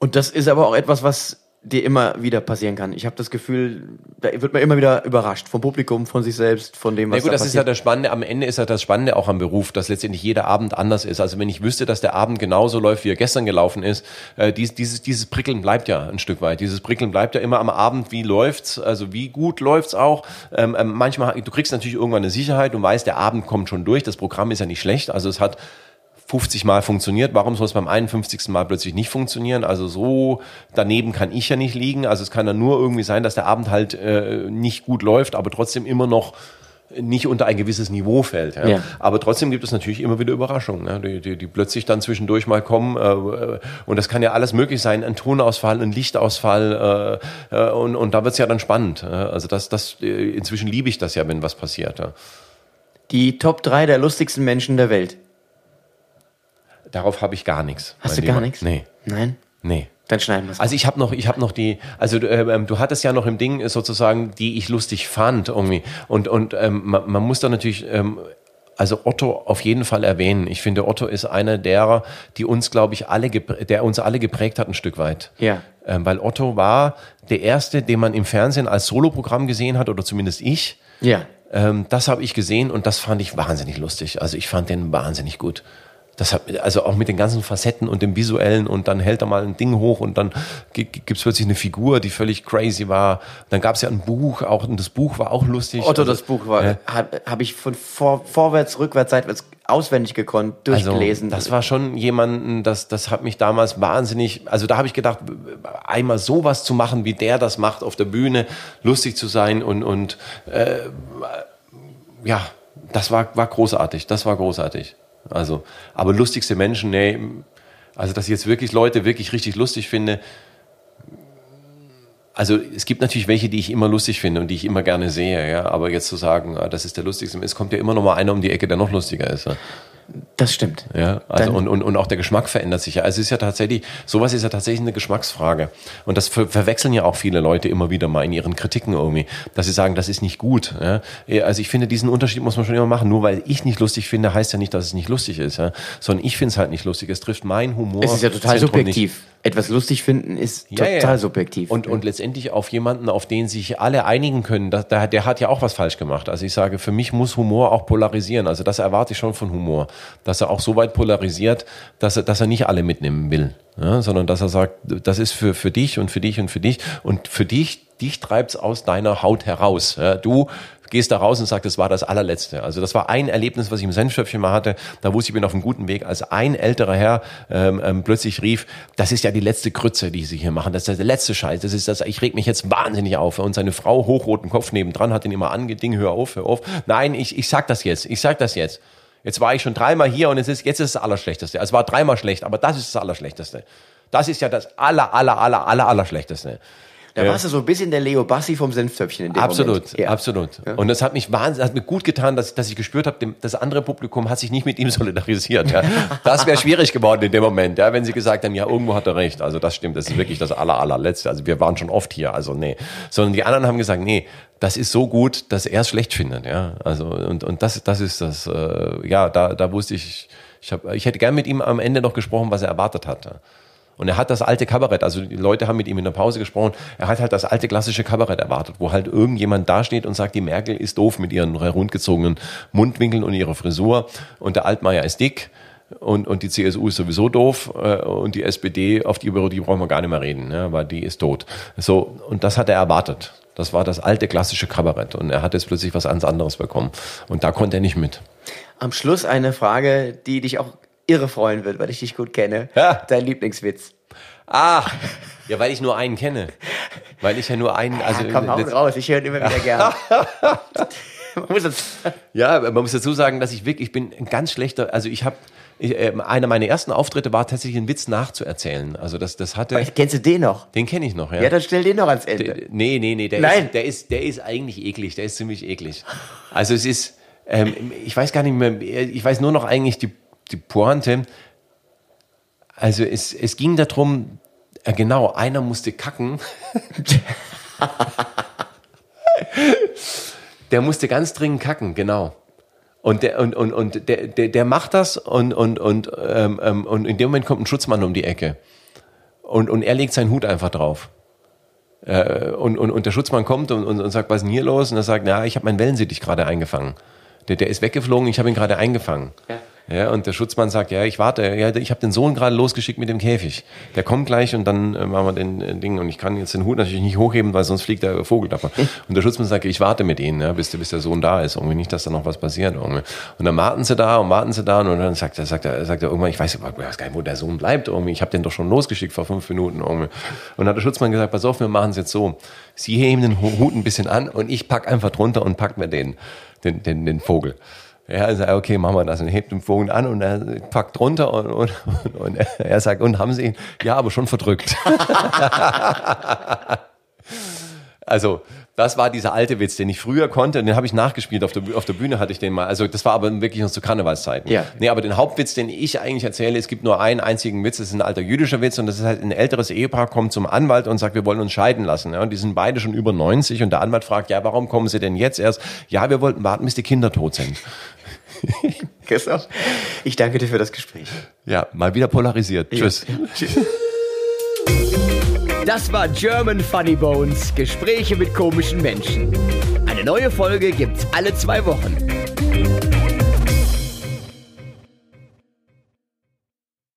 Und das ist aber auch etwas, was dir immer wieder passieren kann. Ich habe das Gefühl, da wird man immer wieder überrascht vom Publikum, von sich selbst, von dem, was ja gut, da das passiert. ist ja das Spannende. Am Ende ist ja das Spannende auch am Beruf, dass letztendlich jeder Abend anders ist. Also wenn ich wüsste, dass der Abend genauso läuft, wie er gestern gelaufen ist, äh, dies, dieses, dieses Prickeln bleibt ja ein Stück weit. Dieses Prickeln bleibt ja immer am Abend. Wie läuft's? Also wie gut läuft's auch? Ähm, ähm, manchmal, du kriegst natürlich irgendwann eine Sicherheit. Du weißt, der Abend kommt schon durch. Das Programm ist ja nicht schlecht. Also es hat 50 Mal funktioniert, warum soll es beim 51. Mal plötzlich nicht funktionieren? Also so daneben kann ich ja nicht liegen. Also es kann dann nur irgendwie sein, dass der Abend halt äh, nicht gut läuft, aber trotzdem immer noch nicht unter ein gewisses Niveau fällt. Ja. Ja. Aber trotzdem gibt es natürlich immer wieder Überraschungen, ne? die, die, die plötzlich dann zwischendurch mal kommen. Äh, und das kann ja alles möglich sein, ein Tonausfall, ein Lichtausfall. Äh, äh, und, und da wird es ja dann spannend. Also das, das, äh, inzwischen liebe ich das ja, wenn was passiert. Ja. Die Top 3 der lustigsten Menschen der Welt. Darauf habe ich gar nichts. Hast du gar nichts? Nee, Nein? nee. Dann schneiden wir es. Also ich habe noch, ich habe noch die, also ähm, du hattest ja noch im Ding äh, sozusagen, die ich lustig fand irgendwie und und ähm, man, man muss da natürlich ähm, also Otto auf jeden Fall erwähnen. Ich finde Otto ist einer derer, die uns, glaube ich, alle, der uns alle geprägt hat ein Stück weit. Ja. Ähm, weil Otto war der erste, den man im Fernsehen als Soloprogramm gesehen hat oder zumindest ich. ja. Ähm, das habe ich gesehen und das fand ich wahnsinnig lustig. Also ich fand den wahnsinnig gut. Das hat, also auch mit den ganzen Facetten und dem Visuellen und dann hält er mal ein Ding hoch und dann gi- gi- gibt's plötzlich eine Figur, die völlig crazy war. Dann gab's ja ein Buch, auch und das Buch war auch lustig. Otto, Also, das Buch war, äh, habe hab ich von vor, vorwärts, rückwärts, seitwärts auswendig gekonnt, durchgelesen. Also, das war schon jemanden, das, das hat mich damals wahnsinnig, also da habe ich gedacht, einmal sowas zu machen, wie der das macht auf der Bühne, lustig zu sein und, und äh, ja, das war, war großartig, das war großartig. Also, aber lustigste Menschen, nee, also dass ich jetzt wirklich Leute wirklich richtig lustig finde, also es gibt natürlich welche, die ich immer lustig finde und die ich immer gerne sehe, ja. Aber jetzt zu sagen, ah, das ist der lustigste, es kommt ja immer noch mal einer um die Ecke, der noch lustiger ist. Ja. Das stimmt. Ja, also Dann- und, und, und auch der Geschmack verändert sich ja. Also es ist ja tatsächlich, sowas ist ja tatsächlich eine Geschmacksfrage. Und das ver verwechseln ja auch viele Leute immer wieder mal in ihren Kritiken irgendwie, dass sie sagen, das ist nicht gut. Ja. Also ich finde, diesen Unterschied muss man schon immer machen. Nur weil ich nicht lustig finde, heißt ja nicht, dass es nicht lustig ist. Ja. Sondern ich finde es halt nicht lustig. Es trifft mein Humor. Es ist ja total Zentrum subjektiv. Etwas lustig finden ist Ja, total ja, ja. subjektiv. Und, und letztendlich auf jemanden, auf den sich alle einigen können, da, der, der hat ja auch was falsch gemacht. Also ich sage, für mich muss Humor auch polarisieren. Also das erwarte ich schon von Humor. Dass er auch so weit polarisiert, dass er, dass er nicht alle mitnehmen will. Ja, sondern dass er sagt, das ist für, für dich und für dich und für dich. Und für dich, dich treibt's aus deiner Haut heraus. Ja, du gehst da raus und sagst, das war das allerletzte. Also das war ein Erlebnis, was ich im Senfstöpfchen mal hatte. Da wusste ich, ich bin auf einem guten Weg, als ein älterer Herr ähm, ähm, plötzlich rief, das ist ja die letzte Krütze, die sie hier machen. Das ist der letzte Scheiß. Das ist das, ich reg mich jetzt wahnsinnig auf. Und seine Frau, hochroten Kopf nebendran, hat ihn immer angeding, hör auf, hör auf. Nein, ich, ich sag das jetzt, ich sag das jetzt. Jetzt war ich schon dreimal hier und es ist, jetzt ist das Allerschlechteste. Es war dreimal schlecht, aber das ist das Allerschlechteste. Das ist ja das aller, aller, aller, aller, Allerschlechteste. Da ja. warst du so ein bisschen der Leo Bassi vom Senftöpfchen in dem Absolut, Moment. Ja. absolut. Und das hat mich wahnsinnig, hat mir gut getan, dass, dass ich gespürt habe, das andere Publikum hat sich nicht mit ihm solidarisiert. Ja. Das wäre schwierig geworden in dem Moment, ja, wenn sie gesagt haben, ja, irgendwo hat er recht. Also das stimmt, das ist wirklich das aller, allerletzte. Also wir waren schon oft hier, also nee. Sondern die anderen haben gesagt, nee, das ist so gut, dass er es schlecht findet. Ja. Also und, und das, das ist das, äh, ja, da, da wusste ich, ich, hab, ich hätte gern mit ihm am Ende noch gesprochen, was er erwartet hatte. Und er hat das alte Kabarett, also die Leute haben mit ihm in der Pause gesprochen, er hat halt das alte klassische Kabarett erwartet, wo halt irgendjemand dasteht und sagt, die Merkel ist doof mit ihren herundgezogenen Mundwinkeln und ihrer Frisur und der Altmaier ist dick und, und die CSU ist sowieso doof äh, und die SPD, auf die, über die brauchen wir gar nicht mehr reden, ne, weil die ist tot. So, und das hat er erwartet. Das war das alte klassische Kabarett und er hat jetzt plötzlich was ganz anderes bekommen und da konnte er nicht mit. Am Schluss eine Frage, die dich auch irre freuen wird, weil ich dich gut kenne. Ja. Dein Lieblingswitz. Ach, ja, weil ich nur einen kenne. Weil ich ja nur einen, also ja, komm, hau raus, ich höre ihn immer wieder gern. Man muss das, Ja, man muss dazu sagen, dass ich wirklich, ich bin ein ganz schlechter, also ich habe, äh, einer meiner ersten Auftritte war tatsächlich einen Witz nachzuerzählen. Also das, das hatte, kennst du den noch? den kenne ich noch, ja. Ja, dann stell den noch ans Ende. Der- Nee, nee, nee, der, Nein. Ist, der, ist, der ist eigentlich eklig, der ist ziemlich eklig. Also es ist, ähm, ich weiß gar nicht mehr, ich weiß nur noch eigentlich die, die Pointe. Also es, es ging darum, äh, genau, einer musste kacken. der musste ganz dringend kacken, genau. Und der, und, und, und der, der, der macht das und, und, und, ähm, ähm, und in dem Moment kommt ein Schutzmann um die Ecke. Und, und er legt seinen Hut einfach drauf. Äh, und, und, und der Schutzmann kommt und, und, und sagt, was ist denn hier los? Und er sagt, na, ich habe meinen Wellensittich gerade eingefangen. Der, der ist weggeflogen, ich habe ihn gerade eingefangen. Ja. Ja, und der Schutzmann sagt, ja, ich warte, ja, ich habe den Sohn gerade losgeschickt mit dem Käfig. Der kommt gleich und dann äh, machen wir den äh, Ding. Und ich kann jetzt den Hut natürlich nicht hochheben, weil sonst fliegt der Vogel davon. Und der Schutzmann sagt, ich warte mit ihnen, ja, bis, bis der Sohn da ist. Irgendwie nicht, dass da noch was passiert. Irgendwie. Und dann warten sie da und warten sie da und dann sagt er, sagt er, sagt er irgendwann, ich weiß, weiß gar nicht, wo der Sohn bleibt. Irgendwie. Ich habe den doch schon losgeschickt vor fünf Minuten. Irgendwie. Und dann hat der Schutzmann gesagt, pass auf, wir machen es jetzt so. Sie heben den Hut ein bisschen an und ich pack einfach drunter und pack mir den, den, den, den Vogel. Ja, also okay, machen wir das. Und hebt den Vogel an und er packt runter und, und, und er sagt, und haben Sie ihn? Ja, aber schon verdrückt. also, das war dieser alte Witz, den ich früher konnte, und den habe ich nachgespielt. Auf der, auf der Bühne hatte ich den mal. Also, das war aber wirklich noch zu Karnevalszeiten. Ja. Nee, aber den Hauptwitz, den ich eigentlich erzähle, es gibt nur einen einzigen Witz, das ist ein alter jüdischer Witz, und das ist halt ein älteres Ehepaar kommt zum Anwalt und sagt, wir wollen uns scheiden lassen. Ja, und die sind beide schon über 90 und der Anwalt fragt, ja, warum kommen sie denn jetzt erst? Ja, wir wollten warten, bis die Kinder tot sind. Christoph, ich danke dir für das Gespräch. Ja, mal wieder polarisiert. Tschüss. Das war German Funny Bones, Gespräche mit komischen Menschen. Eine neue Folge gibt's alle zwei Wochen.